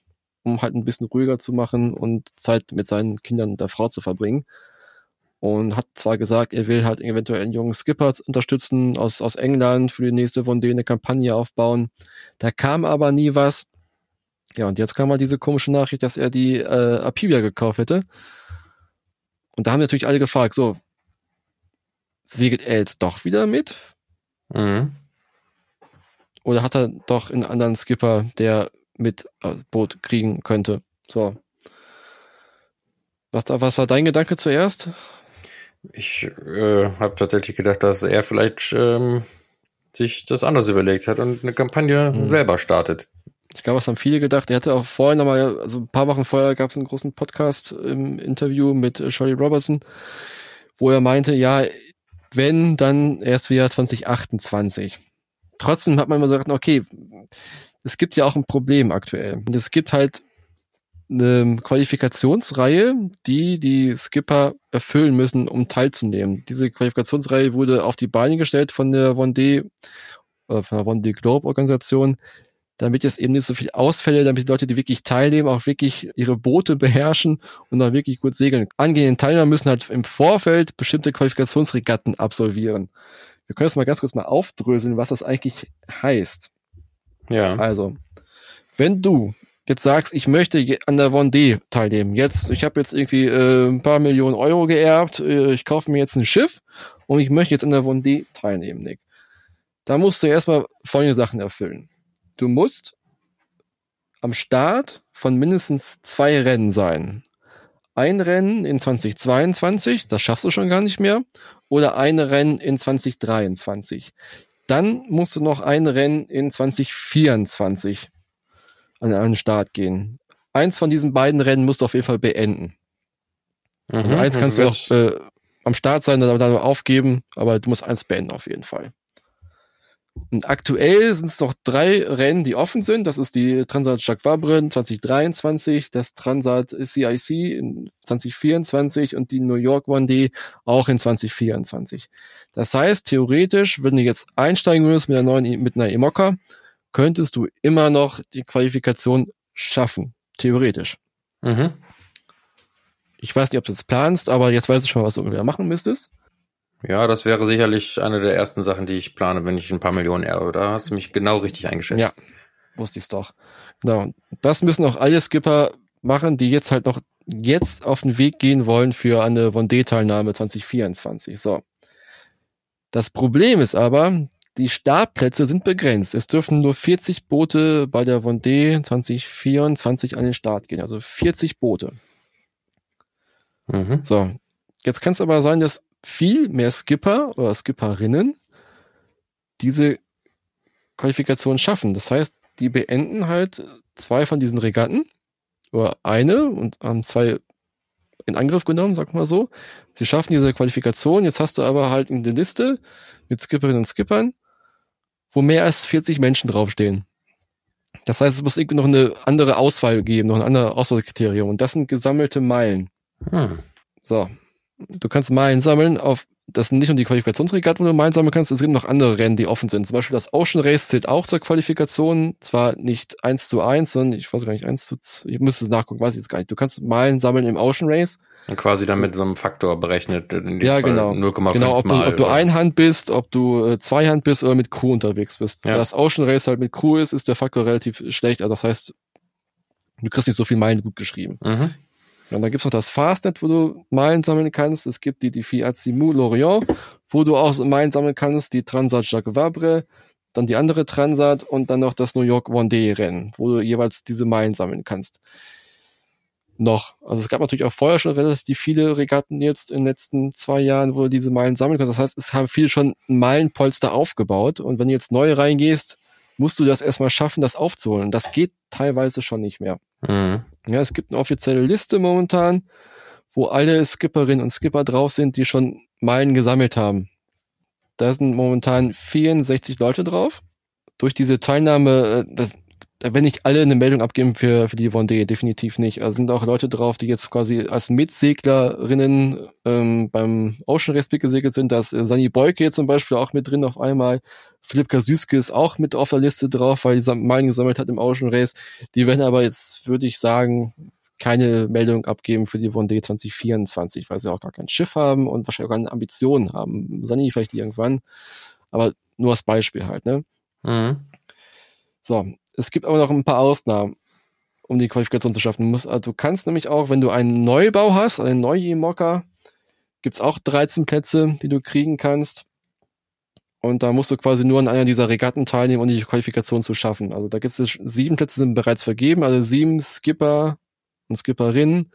um halt ein bisschen ruhiger zu machen und Zeit mit seinen Kindern und der Frau zu verbringen. Und hat zwar gesagt, er will halt eventuell einen jungen Skipper unterstützen aus, aus England für die nächste Vendée eine Kampagne aufbauen. Da kam aber nie was. Ja, und jetzt kam mal diese komische Nachricht, dass er die äh, Apivia gekauft hätte. Und da haben natürlich alle gefragt, so, segelt er jetzt doch wieder mit? Mhm. Oder hat er doch einen anderen Skipper, der mit äh, Boot kriegen könnte? So. Was, was war dein Gedanke zuerst? Ich äh, habe tatsächlich gedacht, dass er vielleicht ähm, sich das anders überlegt hat und eine Kampagne mhm. selber startet. Ich glaube, es haben viele gedacht. Er hatte auch vorher nochmal, also ein paar Wochen vorher gab es einen großen Podcast im Interview mit äh, Shirley Robertson, wo er meinte, ja, wenn, dann erst wieder 2028. Trotzdem hat man immer so gedacht, okay, es gibt ja auch ein Problem aktuell. Und es gibt halt eine Qualifikationsreihe, die die Skipper erfüllen müssen, um teilzunehmen. Diese Qualifikationsreihe wurde auf die Beine gestellt von der Vendée, äh, von der Vendée Globe Organisation, damit es eben nicht so viel Ausfälle, damit die Leute, die wirklich teilnehmen, auch wirklich ihre Boote beherrschen und dann wirklich gut segeln. Angehende Teilnehmer müssen halt im Vorfeld bestimmte Qualifikationsregatten absolvieren. Wir können das mal ganz kurz mal aufdröseln, was das eigentlich heißt. Ja. Also, wenn du jetzt sagst, ich möchte an der Vendée teilnehmen, jetzt, ich habe jetzt irgendwie äh, ein paar Millionen Euro geerbt, äh, ich kaufe mir jetzt ein Schiff und ich möchte jetzt an der Vendée teilnehmen, Nick. Da musst du erstmal folgende Sachen erfüllen du musst am Start von mindestens zwei Rennen sein. Ein Rennen in 2022, das schaffst du schon gar nicht mehr, oder ein Rennen in 2023. Dann musst du noch ein Rennen in 2024 an einen Start gehen. Eins von diesen beiden Rennen musst du auf jeden Fall beenden. Mhm, also eins kannst du auch äh, am Start sein, dann aufgeben, aber du musst eins beenden auf jeden Fall. Und aktuell sind es noch drei Rennen, die offen sind. Das ist die Transat Jacques Vabre 2023, das Transat CIC in 2024 und die New York One Day auch in 2024. Das heißt, theoretisch, wenn du jetzt einsteigen würdest mit einer neuen, mit einer Emoca, könntest du immer noch die Qualifikation schaffen. Theoretisch. Mhm. Ich weiß nicht, ob du das planst, aber jetzt weißt du schon, was du ungefähr machen müsstest. Ja, das wäre sicherlich eine der ersten Sachen, die ich plane, wenn ich ein paar Millionen erbe. Da hast du mich genau richtig eingeschätzt. Ja, wusste ich's doch. Genau. Das müssen auch alle Skipper machen, die jetzt halt noch jetzt auf den Weg gehen wollen für eine Vendée-Teilnahme 2024. So. Das Problem ist aber, die Startplätze sind begrenzt. Es dürfen nur 40 Boote bei der Vendée 2024 an den Start gehen. Also 40 Boote. Mhm. So. Jetzt kann es aber sein, dass viel mehr Skipper oder Skipperinnen diese Qualifikation schaffen. Das heißt, die beenden halt zwei von diesen Regatten oder eine und haben zwei in Angriff genommen, sag mal so. Sie schaffen diese Qualifikation. Jetzt hast du aber halt eine Liste mit Skipperinnen und Skippern, wo mehr als 40 Menschen draufstehen. Das heißt, es muss irgendwie noch eine andere Auswahl geben, noch ein anderes Auswahlkriterium. Und das sind gesammelte Meilen. Hm. So, du kannst Meilen sammeln auf, das sind nicht nur die Qualifikationsregatten, wo du Meilen sammeln kannst, es gibt noch andere Rennen, die offen sind. Zum Beispiel das Ocean Race zählt auch zur Qualifikation, zwar nicht eins zu eins, sondern ich weiß gar nicht, eins zu, ich müsste es nachgucken, weiß ich jetzt gar nicht. Du kannst Meilen sammeln im Ocean Race. Und quasi dann mit so einem Faktor berechnet. ja, Fall genau. 0,5 genau, ob du, ob du Einhand bist, ob du äh, Zweihand bist oder mit Crew unterwegs bist. Ja. Da das Ocean Race halt mit Crew ist, ist der Faktor relativ schlecht. Also das heißt, du kriegst nicht so viel Meilen gut geschrieben. Mhm. Und dann gibt's noch das Fastnet, wo du Meilen sammeln kannst. Es gibt die, die Fiat Simou Lorient, wo du auch Meilen sammeln kannst, die Transat Jacques Vabre, dann die andere Transat und dann noch das New York One Day Rennen, wo du jeweils diese Meilen sammeln kannst. noch. Also es gab natürlich auch vorher schon relativ viele Regatten jetzt in den letzten zwei Jahren, wo du diese Meilen sammeln kannst. Das heißt, es haben viele schon Meilenpolster aufgebaut. Und wenn du jetzt neu reingehst, musst du das erstmal schaffen, das aufzuholen. Das geht teilweise schon nicht mehr. Mhm. Ja, es gibt eine offizielle Liste momentan, wo alle Skipperinnen und Skipper drauf sind, die schon Meilen gesammelt haben. Da sind momentan 64 Leute drauf. Durch diese Teilnahme, äh, das, da werden nicht alle eine Meldung abgeben für, für die Vendée, definitiv nicht. Also sind auch Leute drauf, die jetzt quasi als Mitseglerinnen ähm, beim Ocean Race gesegelt sind. Da ist äh, Sani Beuke zum Beispiel auch mit drin auf einmal. Philipp Kasüske ist auch mit auf der Liste drauf, weil die Meilen gesammelt hat im Ocean Race. Die werden aber jetzt, würde ich sagen, keine Meldung abgeben für die Vendée 2024, weil sie auch gar kein Schiff haben und wahrscheinlich auch keine Ambitionen haben. Sani vielleicht irgendwann, aber nur als Beispiel halt, ne? Mhm. So, es gibt aber noch ein paar Ausnahmen, um die Qualifikation zu schaffen. Du, musst, also du kannst nämlich auch, wenn du einen Neubau hast, einen Neu-E-Mocker, gibt es auch 13 Plätze, die du kriegen kannst. Und da musst du quasi nur an einer dieser Regatten teilnehmen, um die Qualifikation zu schaffen. Also da gibt es sieben Plätze sind bereits vergeben, also sieben Skipper und Skipperinnen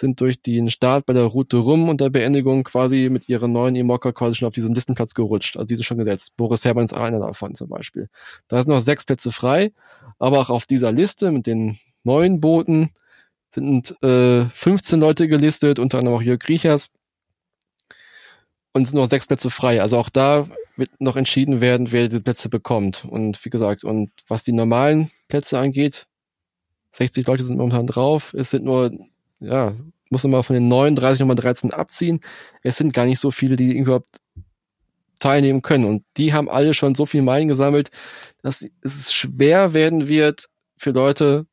sind durch den Start bei der Route rum und der Beendigung quasi mit ihren neuen E-Mocker quasi schon auf diesen Listenplatz gerutscht. Also die sind schon gesetzt. Boris Hermann ist einer davon zum Beispiel. Da sind noch sechs Plätze frei, aber auch auf dieser Liste mit den neuen Booten sind äh, 15 Leute gelistet, unter anderem auch Jörg Griechers. Und es sind noch sechs Plätze frei. Also auch da wird noch entschieden werden, wer diese Plätze bekommt. Und wie gesagt, und was die normalen Plätze angeht, 60 Leute sind momentan drauf. Es sind nur ja, muss man mal von den 39 nochmal 13 abziehen. Es sind gar nicht so viele, die überhaupt teilnehmen können. Und die haben alle schon so viel Meilen gesammelt, dass es schwer werden wird für Leute,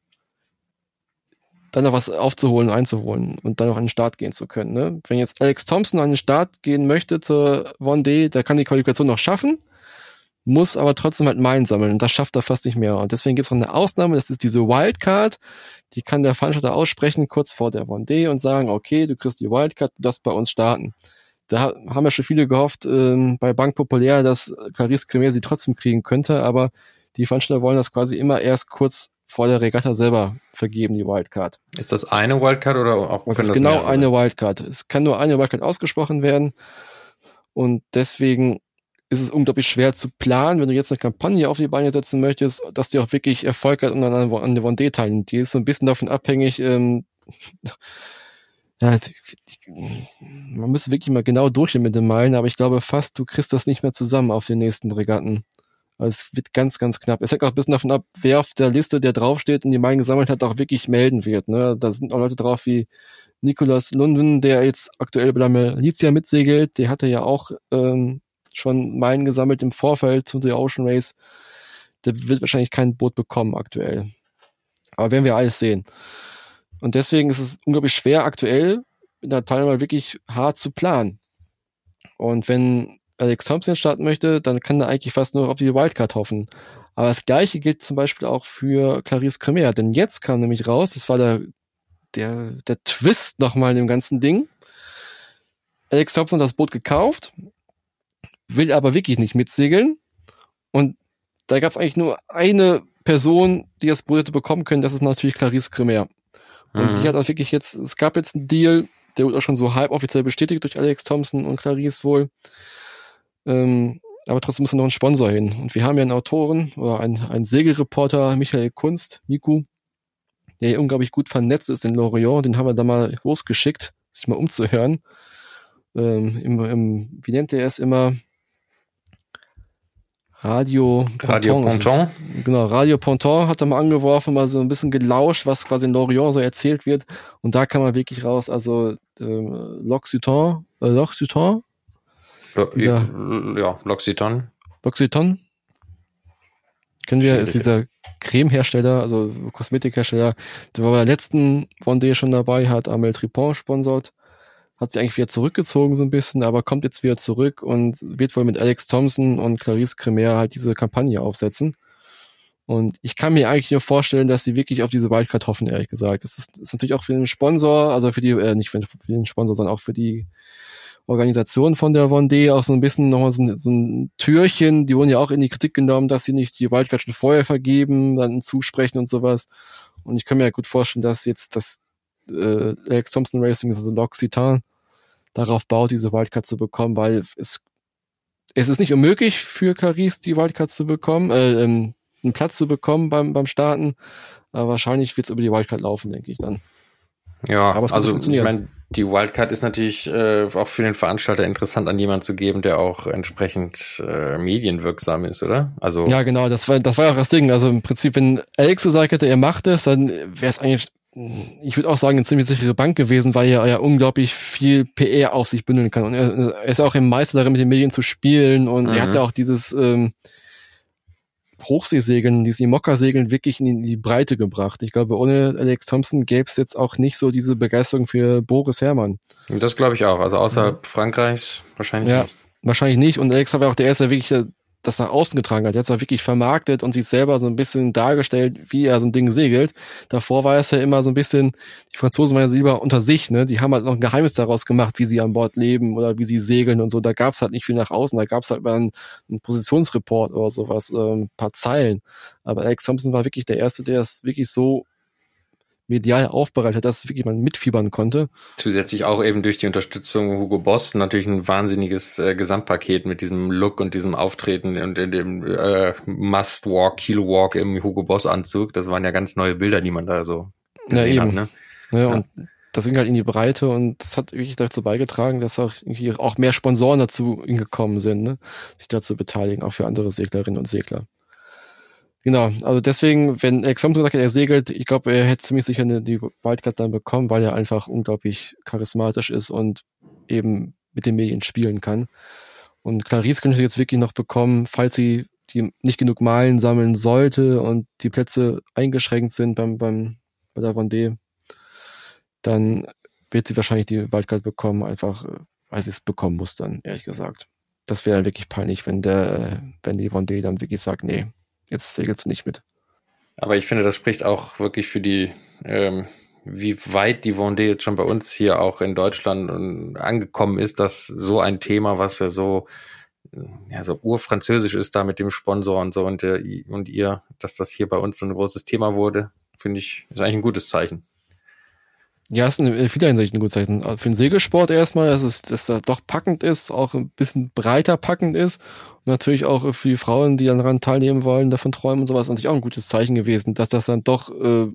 dann noch was aufzuholen, einzuholen und dann noch an den Start gehen zu können. Ne? Wenn jetzt Alex Thompson an den Start gehen möchte zur Vendée, der kann die Qualifikation noch schaffen, muss aber trotzdem halt Meilen sammeln und das schafft er fast nicht mehr. Und deswegen gibt es noch eine Ausnahme, das ist diese Wildcard, die kann der Veranstalter aussprechen kurz vor der Vendée und sagen, okay, du kriegst die Wildcard, du darfst bei uns starten. Da haben ja schon viele gehofft ähm, bei Bank Populär, dass Clarisse Cremer sie trotzdem kriegen könnte, aber die Veranstalter wollen das quasi immer erst kurz vor der Regatta selber vergeben, die Wildcard. Ist das eine Wildcard oder auch? Das ist das genau eine Wildcard. Es kann nur eine Wildcard ausgesprochen werden. Und deswegen ist es unglaublich schwer zu planen, wenn du jetzt eine Kampagne auf die Beine setzen möchtest, dass die auch wirklich Erfolg hat und an, an der Vendée teilen. Die ist so ein bisschen davon abhängig, ähm, ja, man müsste wirklich mal genau durchgehen mit den Meilen, aber ich glaube fast, du kriegst das nicht mehr zusammen auf den nächsten Regatten. Also es wird ganz, ganz knapp. Es hängt auch ein bisschen davon ab, wer auf der Liste, der draufsteht und die Meilen gesammelt hat, auch wirklich melden wird. Ne? Da sind auch Leute drauf wie Nicolas Lunden, der jetzt aktuell bei der Milizia mitsegelt. Der hatte ja auch ähm, schon Meilen gesammelt im Vorfeld zu The Ocean Race. Der wird wahrscheinlich kein Boot bekommen aktuell. Aber werden wir alles sehen. Und deswegen ist es unglaublich schwer aktuell in der Teilnahme wirklich hart zu planen. Und wenn Alex Thompson starten möchte, dann kann er eigentlich fast nur auf die Wildcard hoffen. Aber das gleiche gilt zum Beispiel auch für Clarice Cremer, denn jetzt kam nämlich raus, das war der, der, der Twist nochmal in dem ganzen Ding. Alex Thompson hat das Boot gekauft, will aber wirklich nicht mitsegeln. Und da gab es eigentlich nur eine Person, die das hätte bekommen können, das ist natürlich Clarice Cremer. Und mhm. sie hat auch wirklich jetzt, es gab jetzt einen Deal, der wurde auch schon so halb offiziell bestätigt durch Alex Thompson und Clarice wohl. Ähm, aber trotzdem muss noch ein Sponsor hin. Und wir haben ja einen Autoren oder einen, einen Segelreporter, Michael Kunst, Miku, der hier unglaublich gut vernetzt ist in Lorient. Den haben wir da mal losgeschickt, sich mal umzuhören. Ähm, im, im, wie nennt er es immer? Radio Ponton. Radio Ponton. Genau, Radio Ponton hat er mal angeworfen, mal so ein bisschen gelauscht, was quasi in Lorient so erzählt wird. Und da kann man wirklich raus, also ähm, L'Occitan, äh, L'Occitan. Dieser, ja, L'Occitan. L'Occitan. Kennen wir, ist dieser Cremehersteller, also Kosmetikhersteller, der war bei der letzten Vendée schon dabei, hat Amel Tripon sponsort hat sich eigentlich wieder zurückgezogen so ein bisschen, aber kommt jetzt wieder zurück und wird wohl mit Alex Thompson und Clarice Cremer halt diese Kampagne aufsetzen. Und ich kann mir eigentlich nur vorstellen, dass sie wirklich auf diese Wildcard hoffen, ehrlich gesagt. Das ist, ist natürlich auch für den Sponsor, also für die, äh, nicht für, für den Sponsor, sondern auch für die Organisation von der Vendée auch so ein bisschen nochmal so ein, so ein Türchen. Die wurden ja auch in die Kritik genommen, dass sie nicht die Wildcard schon vorher vergeben, dann zusprechen und sowas. Und ich kann mir ja gut vorstellen, dass jetzt das äh, Alex Thompson Racing, also L'Occitan, darauf baut, diese Wildcard zu bekommen, weil es, es ist nicht unmöglich für Caris die Wildcard zu bekommen, äh, ähm, einen Platz zu bekommen beim, beim Starten, aber wahrscheinlich wird es über die Wildcard laufen, denke ich dann. Ja, aber also ich meine, die Wildcard ist natürlich äh, auch für den Veranstalter interessant, an jemanden zu geben, der auch entsprechend äh, medienwirksam ist, oder? Also ja, genau, das war das war auch das Ding. Also im Prinzip, wenn Alex gesagt hätte, er macht es, dann wäre es eigentlich, ich würde auch sagen, eine ziemlich sichere Bank gewesen, weil er ja unglaublich viel PR auf sich bündeln kann. Und er, er ist auch im Meister darin, mit den Medien zu spielen und mhm. er hat ja auch dieses ähm, Hochseesegeln, diese Imokka-Segeln wirklich in die Breite gebracht. Ich glaube, ohne Alex Thompson gäbe es jetzt auch nicht so diese Begeisterung für Boris Herrmann. Das glaube ich auch. Also außerhalb ja. Frankreichs wahrscheinlich ja, nicht. Wahrscheinlich nicht. Und Alex war auch der erste, der wirklich das nach außen getragen hat. Jetzt auch wirklich vermarktet und sich selber so ein bisschen dargestellt, wie er so ein Ding segelt. Davor war es ja immer so ein bisschen, die Franzosen waren ja lieber unter sich, ne? Die haben halt noch ein Geheimnis daraus gemacht, wie sie an Bord leben oder wie sie segeln und so. Da gab es halt nicht viel nach außen. Da gab es halt mal einen, einen Positionsreport oder sowas, äh, ein paar Zeilen. Aber Alex Thompson war wirklich der Erste, der es wirklich so medial aufbereitet, dass wirklich man mitfiebern konnte. Zusätzlich auch eben durch die Unterstützung Hugo Boss natürlich ein wahnsinniges äh, Gesamtpaket mit diesem Look und diesem Auftreten und in dem äh, Must Walk, Kilo Walk im Hugo Boss Anzug. Das waren ja ganz neue Bilder, die man da so gesehen ja, hat. Ne? Ja, ja. Und das ging halt in die Breite und das hat wirklich dazu beigetragen, dass auch auch mehr Sponsoren dazu gekommen sind, ne? sich dazu beteiligen, auch für andere Seglerinnen und Segler. Genau, also deswegen, wenn Alexander sagt, er segelt, ich glaube, er hätte ziemlich sicher eine, die Wildcard dann bekommen, weil er einfach unglaublich charismatisch ist und eben mit den Medien spielen kann. Und Clarice könnte jetzt wirklich noch bekommen, falls sie die nicht genug Meilen sammeln sollte und die Plätze eingeschränkt sind beim, beim, bei der Vendée, dann wird sie wahrscheinlich die Wildcard bekommen, einfach äh, weil sie es bekommen muss dann, ehrlich gesagt. Das wäre wirklich peinlich, wenn der, wenn die Vendée dann wirklich sagt, nee, Jetzt segelst du nicht mit. Aber ich finde, das spricht auch wirklich für die, ähm, wie weit die Vendée jetzt schon bei uns hier auch in Deutschland angekommen ist, dass so ein Thema, was ja so, ja, so urfranzösisch ist da mit dem Sponsor und so und, der, und ihr, dass das hier bei uns so ein großes Thema wurde, finde ich, ist eigentlich ein gutes Zeichen. Ja, ist in vieler Hinsicht ein gutes Zeichen. Also für den Segelsport erstmal, dass es, dass er doch packend ist, auch ein bisschen breiter packend ist. Und natürlich auch für die Frauen, die daran teilnehmen wollen, davon träumen und sowas, natürlich auch ein gutes Zeichen gewesen, dass das dann doch äh,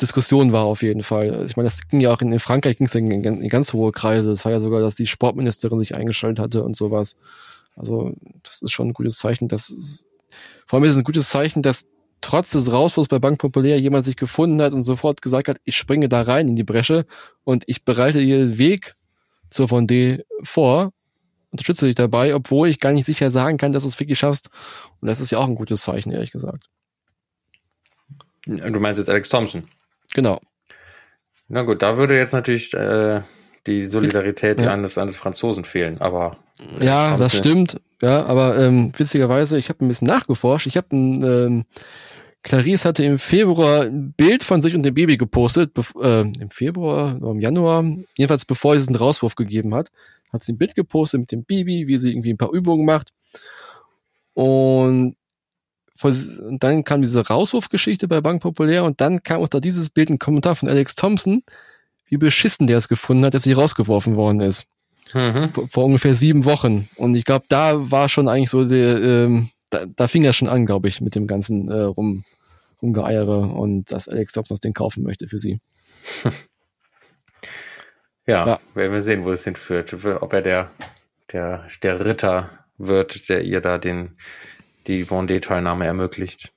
Diskussion war auf jeden Fall. Ich meine, das ging ja auch in, in Frankreich ging es in, in, ganz hohe Kreise. Das war ja sogar, dass die Sportministerin sich eingeschaltet hatte und sowas. Also, das ist schon ein gutes Zeichen, dass vor allem ist es ein gutes Zeichen, dass trotz des Rauswurfs bei Bank Populär jemand sich gefunden hat und sofort gesagt hat, ich springe da rein in die Bresche und ich bereite dir den Weg zur Vendée vor, unterstütze dich dabei, obwohl ich gar nicht sicher sagen kann, dass du es wirklich schaffst. Und das ist ja auch ein gutes Zeichen, ehrlich gesagt. Du meinst jetzt Alex Thompson? Genau. Na gut, da würde jetzt natürlich äh, die Solidarität ja. eines, eines Franzosen fehlen, aber. Ja, das stimmt. Ja, aber ähm, witzigerweise, ich habe ein bisschen nachgeforscht. Ich habe ein ähm, Clarice hatte im Februar ein Bild von sich und dem Baby gepostet, äh, im Februar oder im Januar, jedenfalls bevor sie diesen Rauswurf gegeben hat, hat sie ein Bild gepostet mit dem Baby, wie sie irgendwie ein paar Übungen macht. Und dann kam diese Rauswurfgeschichte bei Bank Populär und dann kam unter dieses Bild ein Kommentar von Alex Thompson, wie beschissen der es gefunden hat, dass sie rausgeworfen worden ist. Mhm. Vor, vor, ungefähr sieben Wochen. Und ich glaube, da war schon eigentlich so der, ähm, da, da fing er schon an, glaube ich, mit dem ganzen äh, rum, Rumgeeiere und dass Alex Thompson das Ding kaufen möchte für sie. ja, ja, werden wir sehen, wo es hinführt. Ob er der, der, der Ritter wird, der ihr da den, die Vendée-Teilnahme ermöglicht.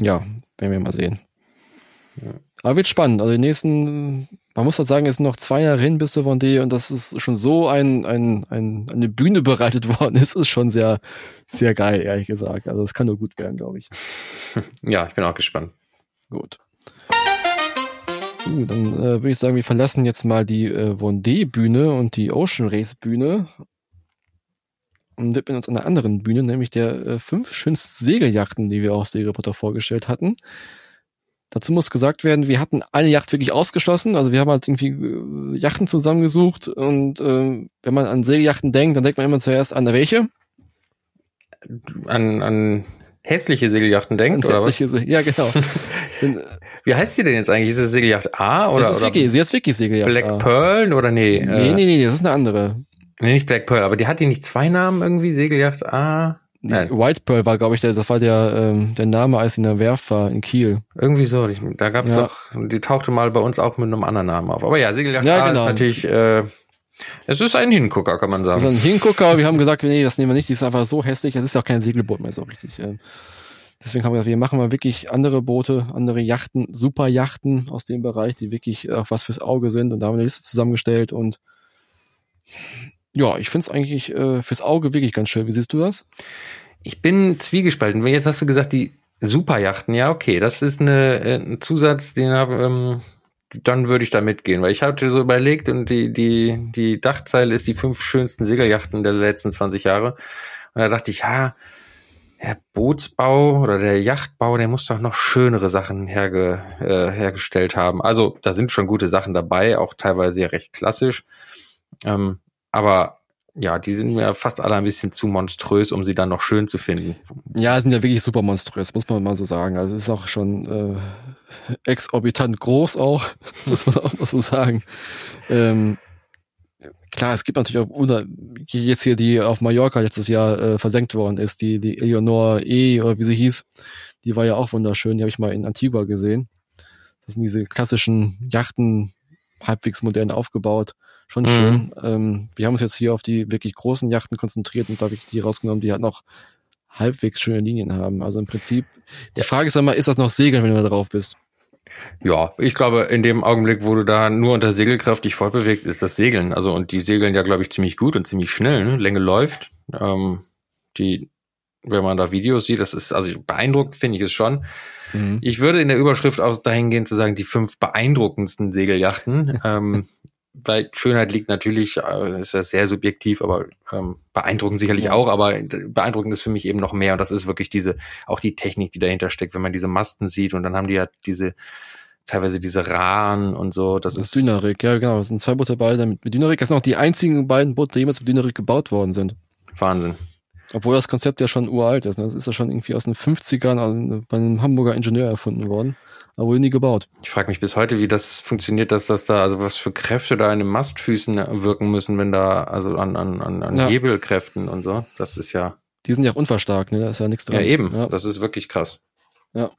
Ja, werden wir mal sehen. Ja. Aber wird spannend. Also die nächsten man muss halt sagen, es sind noch zwei Jahre hin bis zur Vendée und das ist schon so ein, ein, ein, eine Bühne bereitet worden ist, ist schon sehr, sehr geil, ehrlich gesagt. Also es kann nur gut werden, glaube ich. Ja, ich bin auch gespannt. Gut. Uh, dann äh, würde ich sagen, wir verlassen jetzt mal die äh, Vendée-Bühne und die Ocean Race-Bühne und widmen uns einer anderen Bühne, nämlich der äh, fünf schönsten Segeljachten, die wir aus der Reporter vorgestellt hatten. Dazu muss gesagt werden, wir hatten eine Yacht wirklich ausgeschlossen. Also wir haben halt irgendwie äh, Yachten zusammengesucht und äh, wenn man an Segelyachten denkt, dann denkt man immer zuerst an welche? An, an hässliche Segeljachten denkt, oder was? Ja, genau. Wie heißt sie denn jetzt eigentlich? Ist es Segeljacht A oder? Das ist Wiki, sie ist Wiki Segeljacht Black A. Pearl oder nee? Nee, äh, nee, nee, das ist eine andere. Nee, nicht Black Pearl, aber die hat die nicht zwei Namen irgendwie? Segeljacht A? Nein. White Pearl war, glaube ich, der, das war der, ähm, der Name, als in der Werft war, in Kiel. Irgendwie so. Da gab es ja. doch, die tauchte mal bei uns auch mit einem anderen Namen auf. Aber ja, Segeljacht ja, genau. ist natürlich, äh, es ist ein Hingucker, kann man sagen. Es ist ein Hingucker. Wir haben gesagt, nee, das nehmen wir nicht. Die ist einfach so hässlich. Es ist ja auch kein Segelboot mehr so richtig. Ähm. Deswegen haben wir gesagt, wir machen mal wirklich andere Boote, andere Yachten, super Yachten aus dem Bereich, die wirklich auch was fürs Auge sind. Und da haben wir eine Liste zusammengestellt und ja, ich finde es eigentlich äh, fürs Auge wirklich ganz schön. Wie siehst du das? Ich bin zwiegespalten. Jetzt hast du gesagt, die Superjachten, ja, okay, das ist eine, äh, ein Zusatz, den habe, ähm, dann würde ich da mitgehen, weil ich hatte so überlegt und die, die, die Dachzeile ist die fünf schönsten Segeljachten der letzten 20 Jahre. Und da dachte ich, ja, der Bootsbau oder der Yachtbau, der muss doch noch schönere Sachen herge, äh, hergestellt haben. Also da sind schon gute Sachen dabei, auch teilweise recht klassisch. Ähm, aber ja, die sind mir fast alle ein bisschen zu monströs, um sie dann noch schön zu finden. Ja, sind ja wirklich super monströs, muss man mal so sagen. Also ist auch schon äh, exorbitant groß auch, muss man auch mal so sagen. Ähm, klar, es gibt natürlich auch unter, jetzt hier die auf Mallorca letztes Jahr äh, versenkt worden ist, die, die Eleonore E oder wie sie hieß, die war ja auch wunderschön, die habe ich mal in Antigua gesehen. Das sind diese klassischen Yachten, halbwegs modern aufgebaut schon schön. Mhm. Ähm, wir haben uns jetzt hier auf die wirklich großen Yachten konzentriert und da habe ich die rausgenommen, die halt noch halbwegs schöne Linien haben. Also im Prinzip, die Frage ist einmal, ist das noch Segeln, wenn du da drauf bist? Ja, ich glaube, in dem Augenblick, wo du da nur unter Segelkraft dich fortbewegst, ist das Segeln. Also, und die segeln ja, glaube ich, ziemlich gut und ziemlich schnell. Ne? Länge läuft. Ähm, die, wenn man da Videos sieht, das ist, also beeindruckt finde ich es schon. Mhm. Ich würde in der Überschrift auch dahin gehen zu sagen, die fünf beeindruckendsten Segeljachten. ähm, weil Schönheit liegt natürlich, äh, ist ja sehr subjektiv, aber ähm, beeindruckend sicherlich ja. auch, aber beeindruckend ist für mich eben noch mehr und das ist wirklich diese, auch die Technik, die dahinter steckt, wenn man diese Masten sieht und dann haben die ja diese, teilweise diese Rahn und so, das, das ist. Dynarik, ja genau, es sind zwei Boote beide mit, mit Dynarik, das sind auch die einzigen beiden Boote, die jemals mit Dynarik gebaut worden sind. Wahnsinn. Obwohl das Konzept ja schon uralt ist, ne? das ist ja schon irgendwie aus den 50ern also bei einem Hamburger Ingenieur erfunden worden aber wohl nie gebaut. Ich frage mich bis heute, wie das funktioniert, dass das da, also was für Kräfte da in den Mastfüßen wirken müssen, wenn da, also an, an, an, an ja. Hebelkräften und so. Das ist ja. Die sind ja auch unverstärkt, ne? Da ist ja nichts dran. Ja, eben. Ja. Das ist wirklich krass. Ja.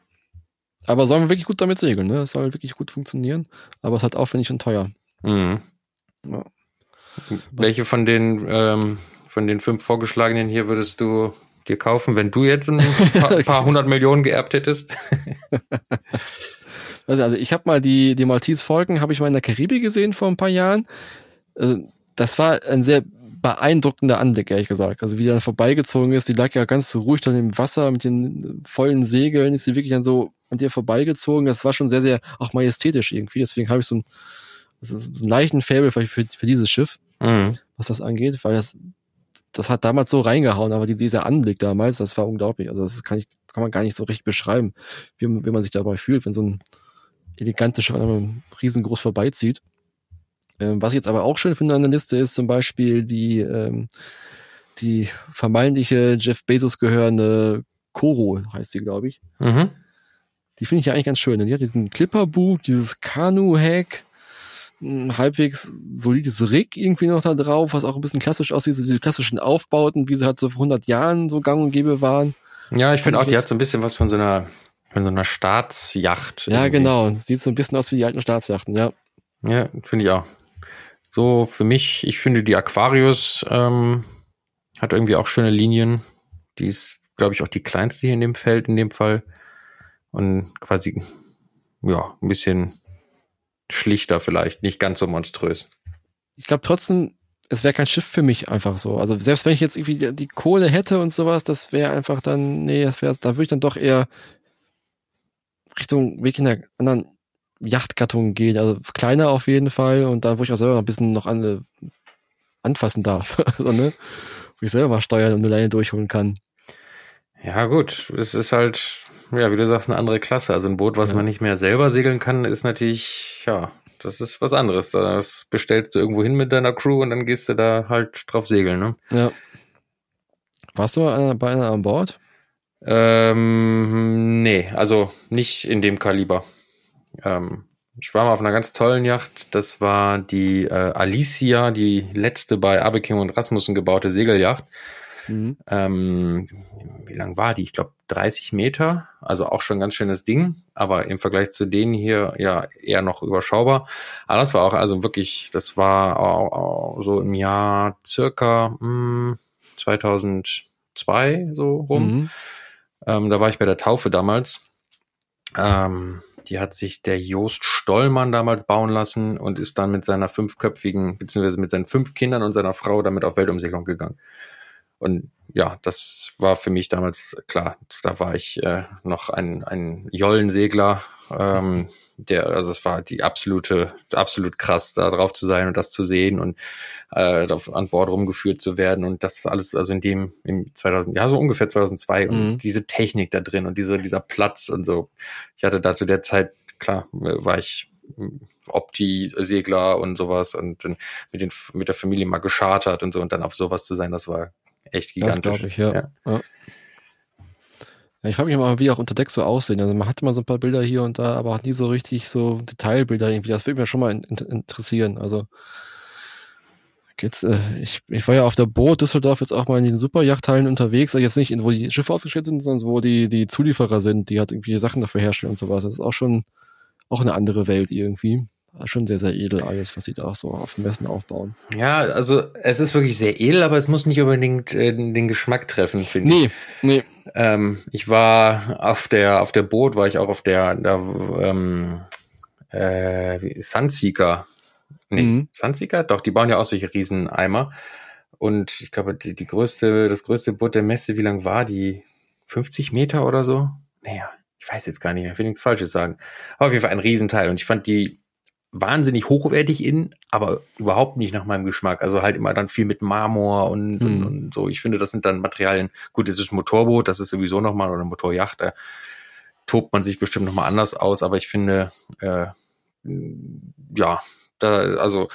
Aber sollen wir wirklich gut damit segeln, ne? Das soll wirklich gut funktionieren, aber es ist halt aufwendig und teuer. Mhm. Ja. Welche von den, ähm, von den fünf vorgeschlagenen hier würdest du dir kaufen, wenn du jetzt ein paar, paar hundert Millionen geerbt hättest? also ich habe mal die, die Maltese Falcon, habe ich mal in der Karibik gesehen vor ein paar Jahren. Äh, das war ein sehr beeindruckender Anblick, ehrlich gesagt. Also wie die dann vorbeigezogen ist, die lag ja ganz so ruhig dann im Wasser mit den vollen Segeln, ist sie wirklich dann so an dir vorbeigezogen. Das war schon sehr, sehr auch majestätisch irgendwie. Deswegen habe ich so ein, also so einen leichten Faible für, für, für dieses Schiff, mhm. was das angeht, weil das das hat damals so reingehauen, aber dieser Anblick damals, das war unglaublich. Also das kann ich, kann man gar nicht so richtig beschreiben, wie, wie man sich dabei fühlt, wenn so ein elegantes Schiff an einem riesengroß vorbeizieht. Ähm, was ich jetzt aber auch schön finde an der Liste ist zum Beispiel die, ähm, die vermeintliche Jeff Bezos gehörende Koro, heißt sie, glaube ich. Mhm. Die finde ich ja eigentlich ganz schön. Die hat diesen Clipperbug, dieses Kanu-Hack, ein halbwegs solides Rig irgendwie noch da drauf, was auch ein bisschen klassisch aussieht, so diese klassischen Aufbauten, wie sie halt so vor 100 Jahren so gang und gäbe waren. Ja, ich finde auch, die hat so ein bisschen was von so einer, von so einer Staatsjacht. Ja, irgendwie. genau. Sieht so ein bisschen aus wie die alten Staatsjachten, ja. Ja, finde ich auch. So, für mich, ich finde die Aquarius ähm, hat irgendwie auch schöne Linien. Die ist, glaube ich, auch die kleinste hier in dem Feld in dem Fall. Und quasi, ja, ein bisschen schlichter vielleicht, nicht ganz so monströs. Ich glaube trotzdem, es wäre kein Schiff für mich einfach so. Also selbst wenn ich jetzt irgendwie die, die Kohle hätte und sowas, das wäre einfach dann, nee, das wäre, da würde ich dann doch eher Richtung Weg in der anderen Yachtgattung gehen. Also kleiner auf jeden Fall und da, wo ich auch selber ein bisschen noch an, anfassen darf. also, ne? Wo ich selber mal steuern und eine Leine durchholen kann. Ja, gut. Es ist halt, ja, wie du sagst, eine andere Klasse. Also ein Boot, was ja. man nicht mehr selber segeln kann, ist natürlich, ja, das ist was anderes. Das bestellst du irgendwo hin mit deiner Crew und dann gehst du da halt drauf segeln, ne? Ja. Warst du bei einer an Bord? Ähm, nee, also nicht in dem Kaliber. Ähm, ich war mal auf einer ganz tollen Yacht. Das war die äh, Alicia, die letzte bei Abeking und Rasmussen gebaute Segelyacht. Mhm. Ähm, wie lang war die? Ich glaube 30 Meter, also auch schon ein ganz schönes Ding, aber im Vergleich zu denen hier ja eher noch überschaubar. Aber das war auch also wirklich, das war auch, auch so im Jahr circa mh, hm, 2002 so rum. Mhm. Ähm, da war ich bei der Taufe damals. Ähm, die hat sich der Jost Stollmann damals bauen lassen und ist dann mit seiner fünfköpfigen, beziehungsweise mit seinen fünf Kindern und seiner Frau damit auf Weltumsegelung gegangen. Und ja, das war für mich damals klar. Da war ich äh, noch ein, ein Jollensegler, ähm, der, also es war die absolute, absolut krass, da drauf zu sein und das zu sehen und äh, auf, an Bord rumgeführt zu werden und das alles, also in dem, im 2000, ja, so ungefähr 2002 und mhm. diese Technik da drin und diese, dieser Platz und so. Ich hatte da zu der Zeit, klar, war ich Opti-Segler und sowas und mit, den, mit der Familie mal geschartert und so und dann auf sowas zu sein, das war echt gigantisch. Das ich, ja. ja. ja. Ich frage mich mal, wie auch unter Deck so aussehen. Also man hatte mal so ein paar Bilder hier und da, aber hat nie so richtig so Detailbilder irgendwie. Das würde mich schon mal in, in, interessieren. Also jetzt, äh, ich, ich war ja auf der Boot Düsseldorf jetzt auch mal in diesen Superjachthallen unterwegs, also jetzt nicht, in, wo die Schiffe ausgestellt sind, sondern wo die, die Zulieferer sind, die halt irgendwie Sachen dafür herstellen und sowas. Das ist auch schon auch eine andere Welt irgendwie schon sehr, sehr edel alles, was sie da auch so auf Messen aufbauen. Ja, also es ist wirklich sehr edel, aber es muss nicht unbedingt äh, den Geschmack treffen, finde nee, ich. Nee, nee. Ähm, ich war auf der, auf der Boot, war ich auch auf der, da, ähm, äh, Sunseeker. Nee, mhm. Sunseeker? Doch, die bauen ja auch solche Rieseneimer. Und ich glaube, die, die größte, das größte Boot der Messe, wie lang war die? 50 Meter oder so? Naja, ich weiß jetzt gar nicht mehr, ich will nichts Falsches sagen. Aber auf jeden Fall ein Riesenteil. Und ich fand die wahnsinnig hochwertig in, aber überhaupt nicht nach meinem Geschmack. Also halt immer dann viel mit Marmor und, mhm. und, und, so. Ich finde, das sind dann Materialien. Gut, es ist Motorboot, das ist sowieso nochmal, oder Motorjacht, da tobt man sich bestimmt nochmal anders aus, aber ich finde, äh, ja, da, also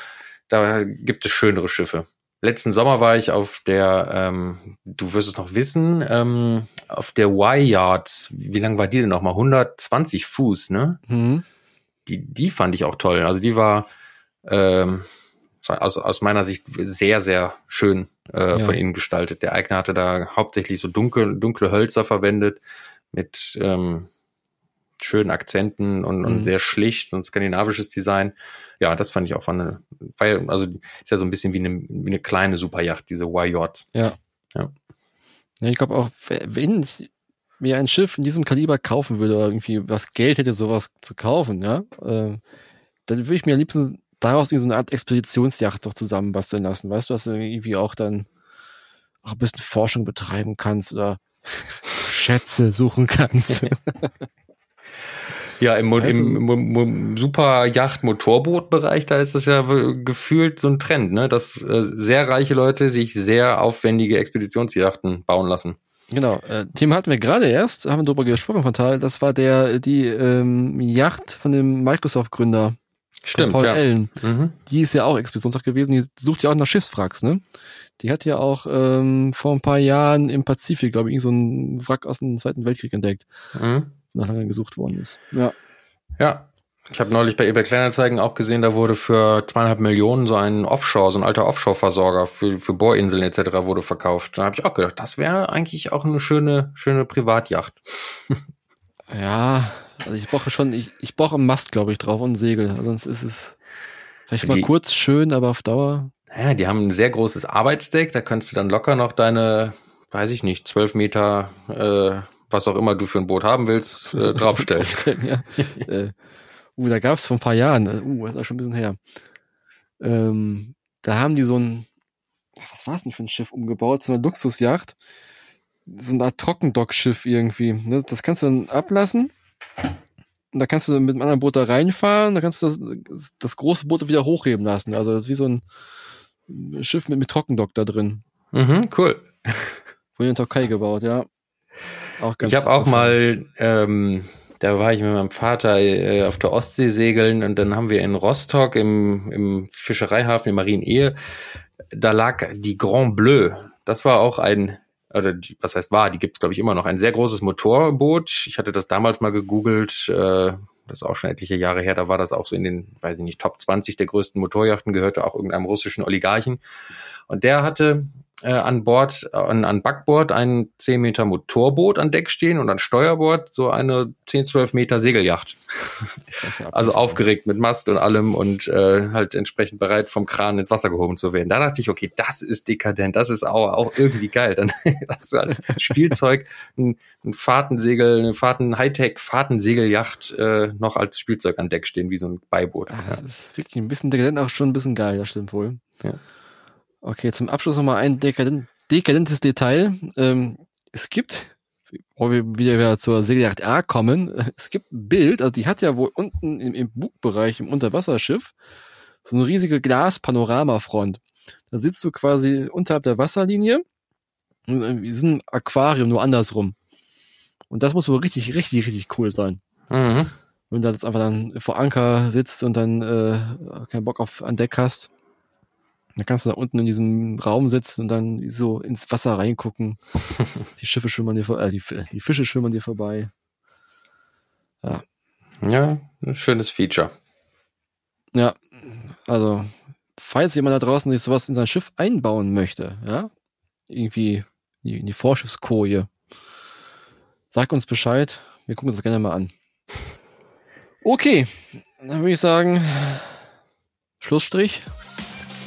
da gibt es schönere Schiffe. Letzten Sommer war ich auf der, ähm, du wirst es noch wissen, ähm, auf der Y-Yard. Wie lang war die denn nochmal? 120 Fuß, ne? Mhm die, die fand ich auch toll. Also die war ähm, aus, aus meiner Sicht sehr, sehr schön äh, ja. von innen gestaltet. Der Eigner hatte da hauptsächlich so dunkel, dunkle Hölzer verwendet mit ähm, schönen Akzenten und, und mhm. sehr schlicht und skandinavisches Design. Ja, das fand ich auch von eine, weil, also ist ja so ein bisschen wie eine, wie eine kleine Superjacht, diese Y-Yachts. Ja. ja. Ja, ich glaube auch, wenn ich mir ein Schiff in diesem Kaliber kaufen würde oder irgendwie was Geld hätte, sowas zu kaufen, ja, äh, dann würde ich mir am liebsten daraus so eine Art Expeditionsjacht doch zusammenbasteln lassen. Weißt du, dass du irgendwie auch dann auch ein bisschen Forschung betreiben kannst oder Schätze suchen kannst. Ja, im, also, im, im, im Super-Yacht-Motorboot-Bereich, da ist das ja gefühlt so ein Trend, ne? dass äh, sehr reiche Leute sich sehr aufwendige Expeditionsjachten bauen lassen. Genau, äh, Thema hatten wir gerade erst, haben wir darüber gesprochen von Tal, das war der, die ähm, Yacht von dem Microsoft-Gründer. Stimmt, Paul ja. Allen. Mhm. Die ist ja auch Expeditionsjacht gewesen, die sucht ja auch nach Schiffswracks, ne? Die hat ja auch ähm, vor ein paar Jahren im Pazifik, glaube ich, so ein Wrack aus dem Zweiten Weltkrieg entdeckt. Mhm. Nach lange gesucht worden ist. Ja. Ja, ich habe neulich bei eBay Kleinanzeigen auch gesehen, da wurde für zweieinhalb Millionen so ein Offshore, so ein alter Offshore-Versorger für, für Bohrinseln etc. wurde verkauft. Da habe ich auch gedacht, das wäre eigentlich auch eine schöne, schöne Privatjacht. ja, also ich brauche schon, ich, ich brauche einen Mast, glaube ich, drauf und ein Segel. Sonst ist es vielleicht mal die, kurz schön, aber auf Dauer. Ja, die haben ein sehr großes Arbeitsdeck, da kannst du dann locker noch deine, weiß ich nicht, zwölf Meter, äh, was auch immer du für ein Boot haben willst, äh, draufstellen. ja. äh, Uh, da gab es vor ein paar Jahren, uh, das ist auch schon ein bisschen her. Ähm, da haben die so ein, was war es denn für ein Schiff umgebaut? So eine Luxusjacht. So ein Art Trockendockschiff irgendwie. Ne? Das kannst du dann ablassen. Und da kannst du mit einem anderen Boot da reinfahren. Da kannst du das, das große Boot wieder hochheben lassen. Also wie so ein Schiff mit, mit Trockendock da drin. Mhm, cool. Wurde in der Türkei gebaut, ja. Auch ganz ich habe auch mal ähm, da war ich mit meinem Vater äh, auf der Ostsee segeln und dann haben wir in Rostock im, im Fischereihafen, im Marienehe, da lag die Grand Bleu. Das war auch ein oder die, was heißt war, die gibt's glaube ich immer noch, ein sehr großes Motorboot. Ich hatte das damals mal gegoogelt, äh, das ist auch schon etliche Jahre her, da war das auch so in den, weiß ich nicht, Top 20 der größten Motorjachten, gehörte auch irgendeinem russischen Oligarchen. Und der hatte äh, an Bord, an, an Backbord ein 10 Meter Motorboot an Deck stehen und an Steuerbord so eine 10, 12 Meter Segelyacht. also aufgeregt mit Mast und allem und äh, halt entsprechend bereit vom Kran ins Wasser gehoben zu werden. Da dachte ich, okay, das ist dekadent, das ist auch, auch irgendwie geil. Dann hast du als Spielzeug ein, ein Fahrtensegel, eine Fahrten Hightech Fahrtensegelyacht äh, noch als Spielzeug an Deck stehen, wie so ein Beiboot. Ja, das ist wirklich ein bisschen dekadent, auch schon ein bisschen geil, das stimmt wohl. Ja. Okay, zum Abschluss nochmal ein dekadent, dekadentes Detail. Ähm, es gibt, wo wir wieder zur Segelyacht R kommen, es gibt ein Bild, also die hat ja wohl unten im, im Bugbereich im Unterwasserschiff so eine riesige Glaspanoramafront. Da sitzt du quasi unterhalb der Wasserlinie, wie so ein Aquarium, nur andersrum. Und das muss wohl richtig, richtig, richtig cool sein. Mhm. Wenn du da jetzt einfach dann vor Anker sitzt und dann äh, keinen Bock auf an Deck hast. Dann kannst du da unten in diesem Raum sitzen und dann so ins Wasser reingucken. die Schiffe schwimmen dir vor, äh, die, die Fische schwimmen dir vorbei. Ja. Ja, ein schönes Feature. Ja, also, falls jemand da draußen sich sowas in sein Schiff einbauen möchte, ja, irgendwie in die Vorschiffskoje, sag uns Bescheid. Wir gucken uns das gerne mal an. Okay, dann würde ich sagen, Schlussstrich.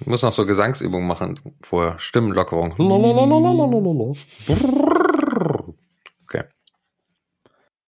Ich muss noch so Gesangsübungen machen vorher. Stimmenlockerung. Lalalala.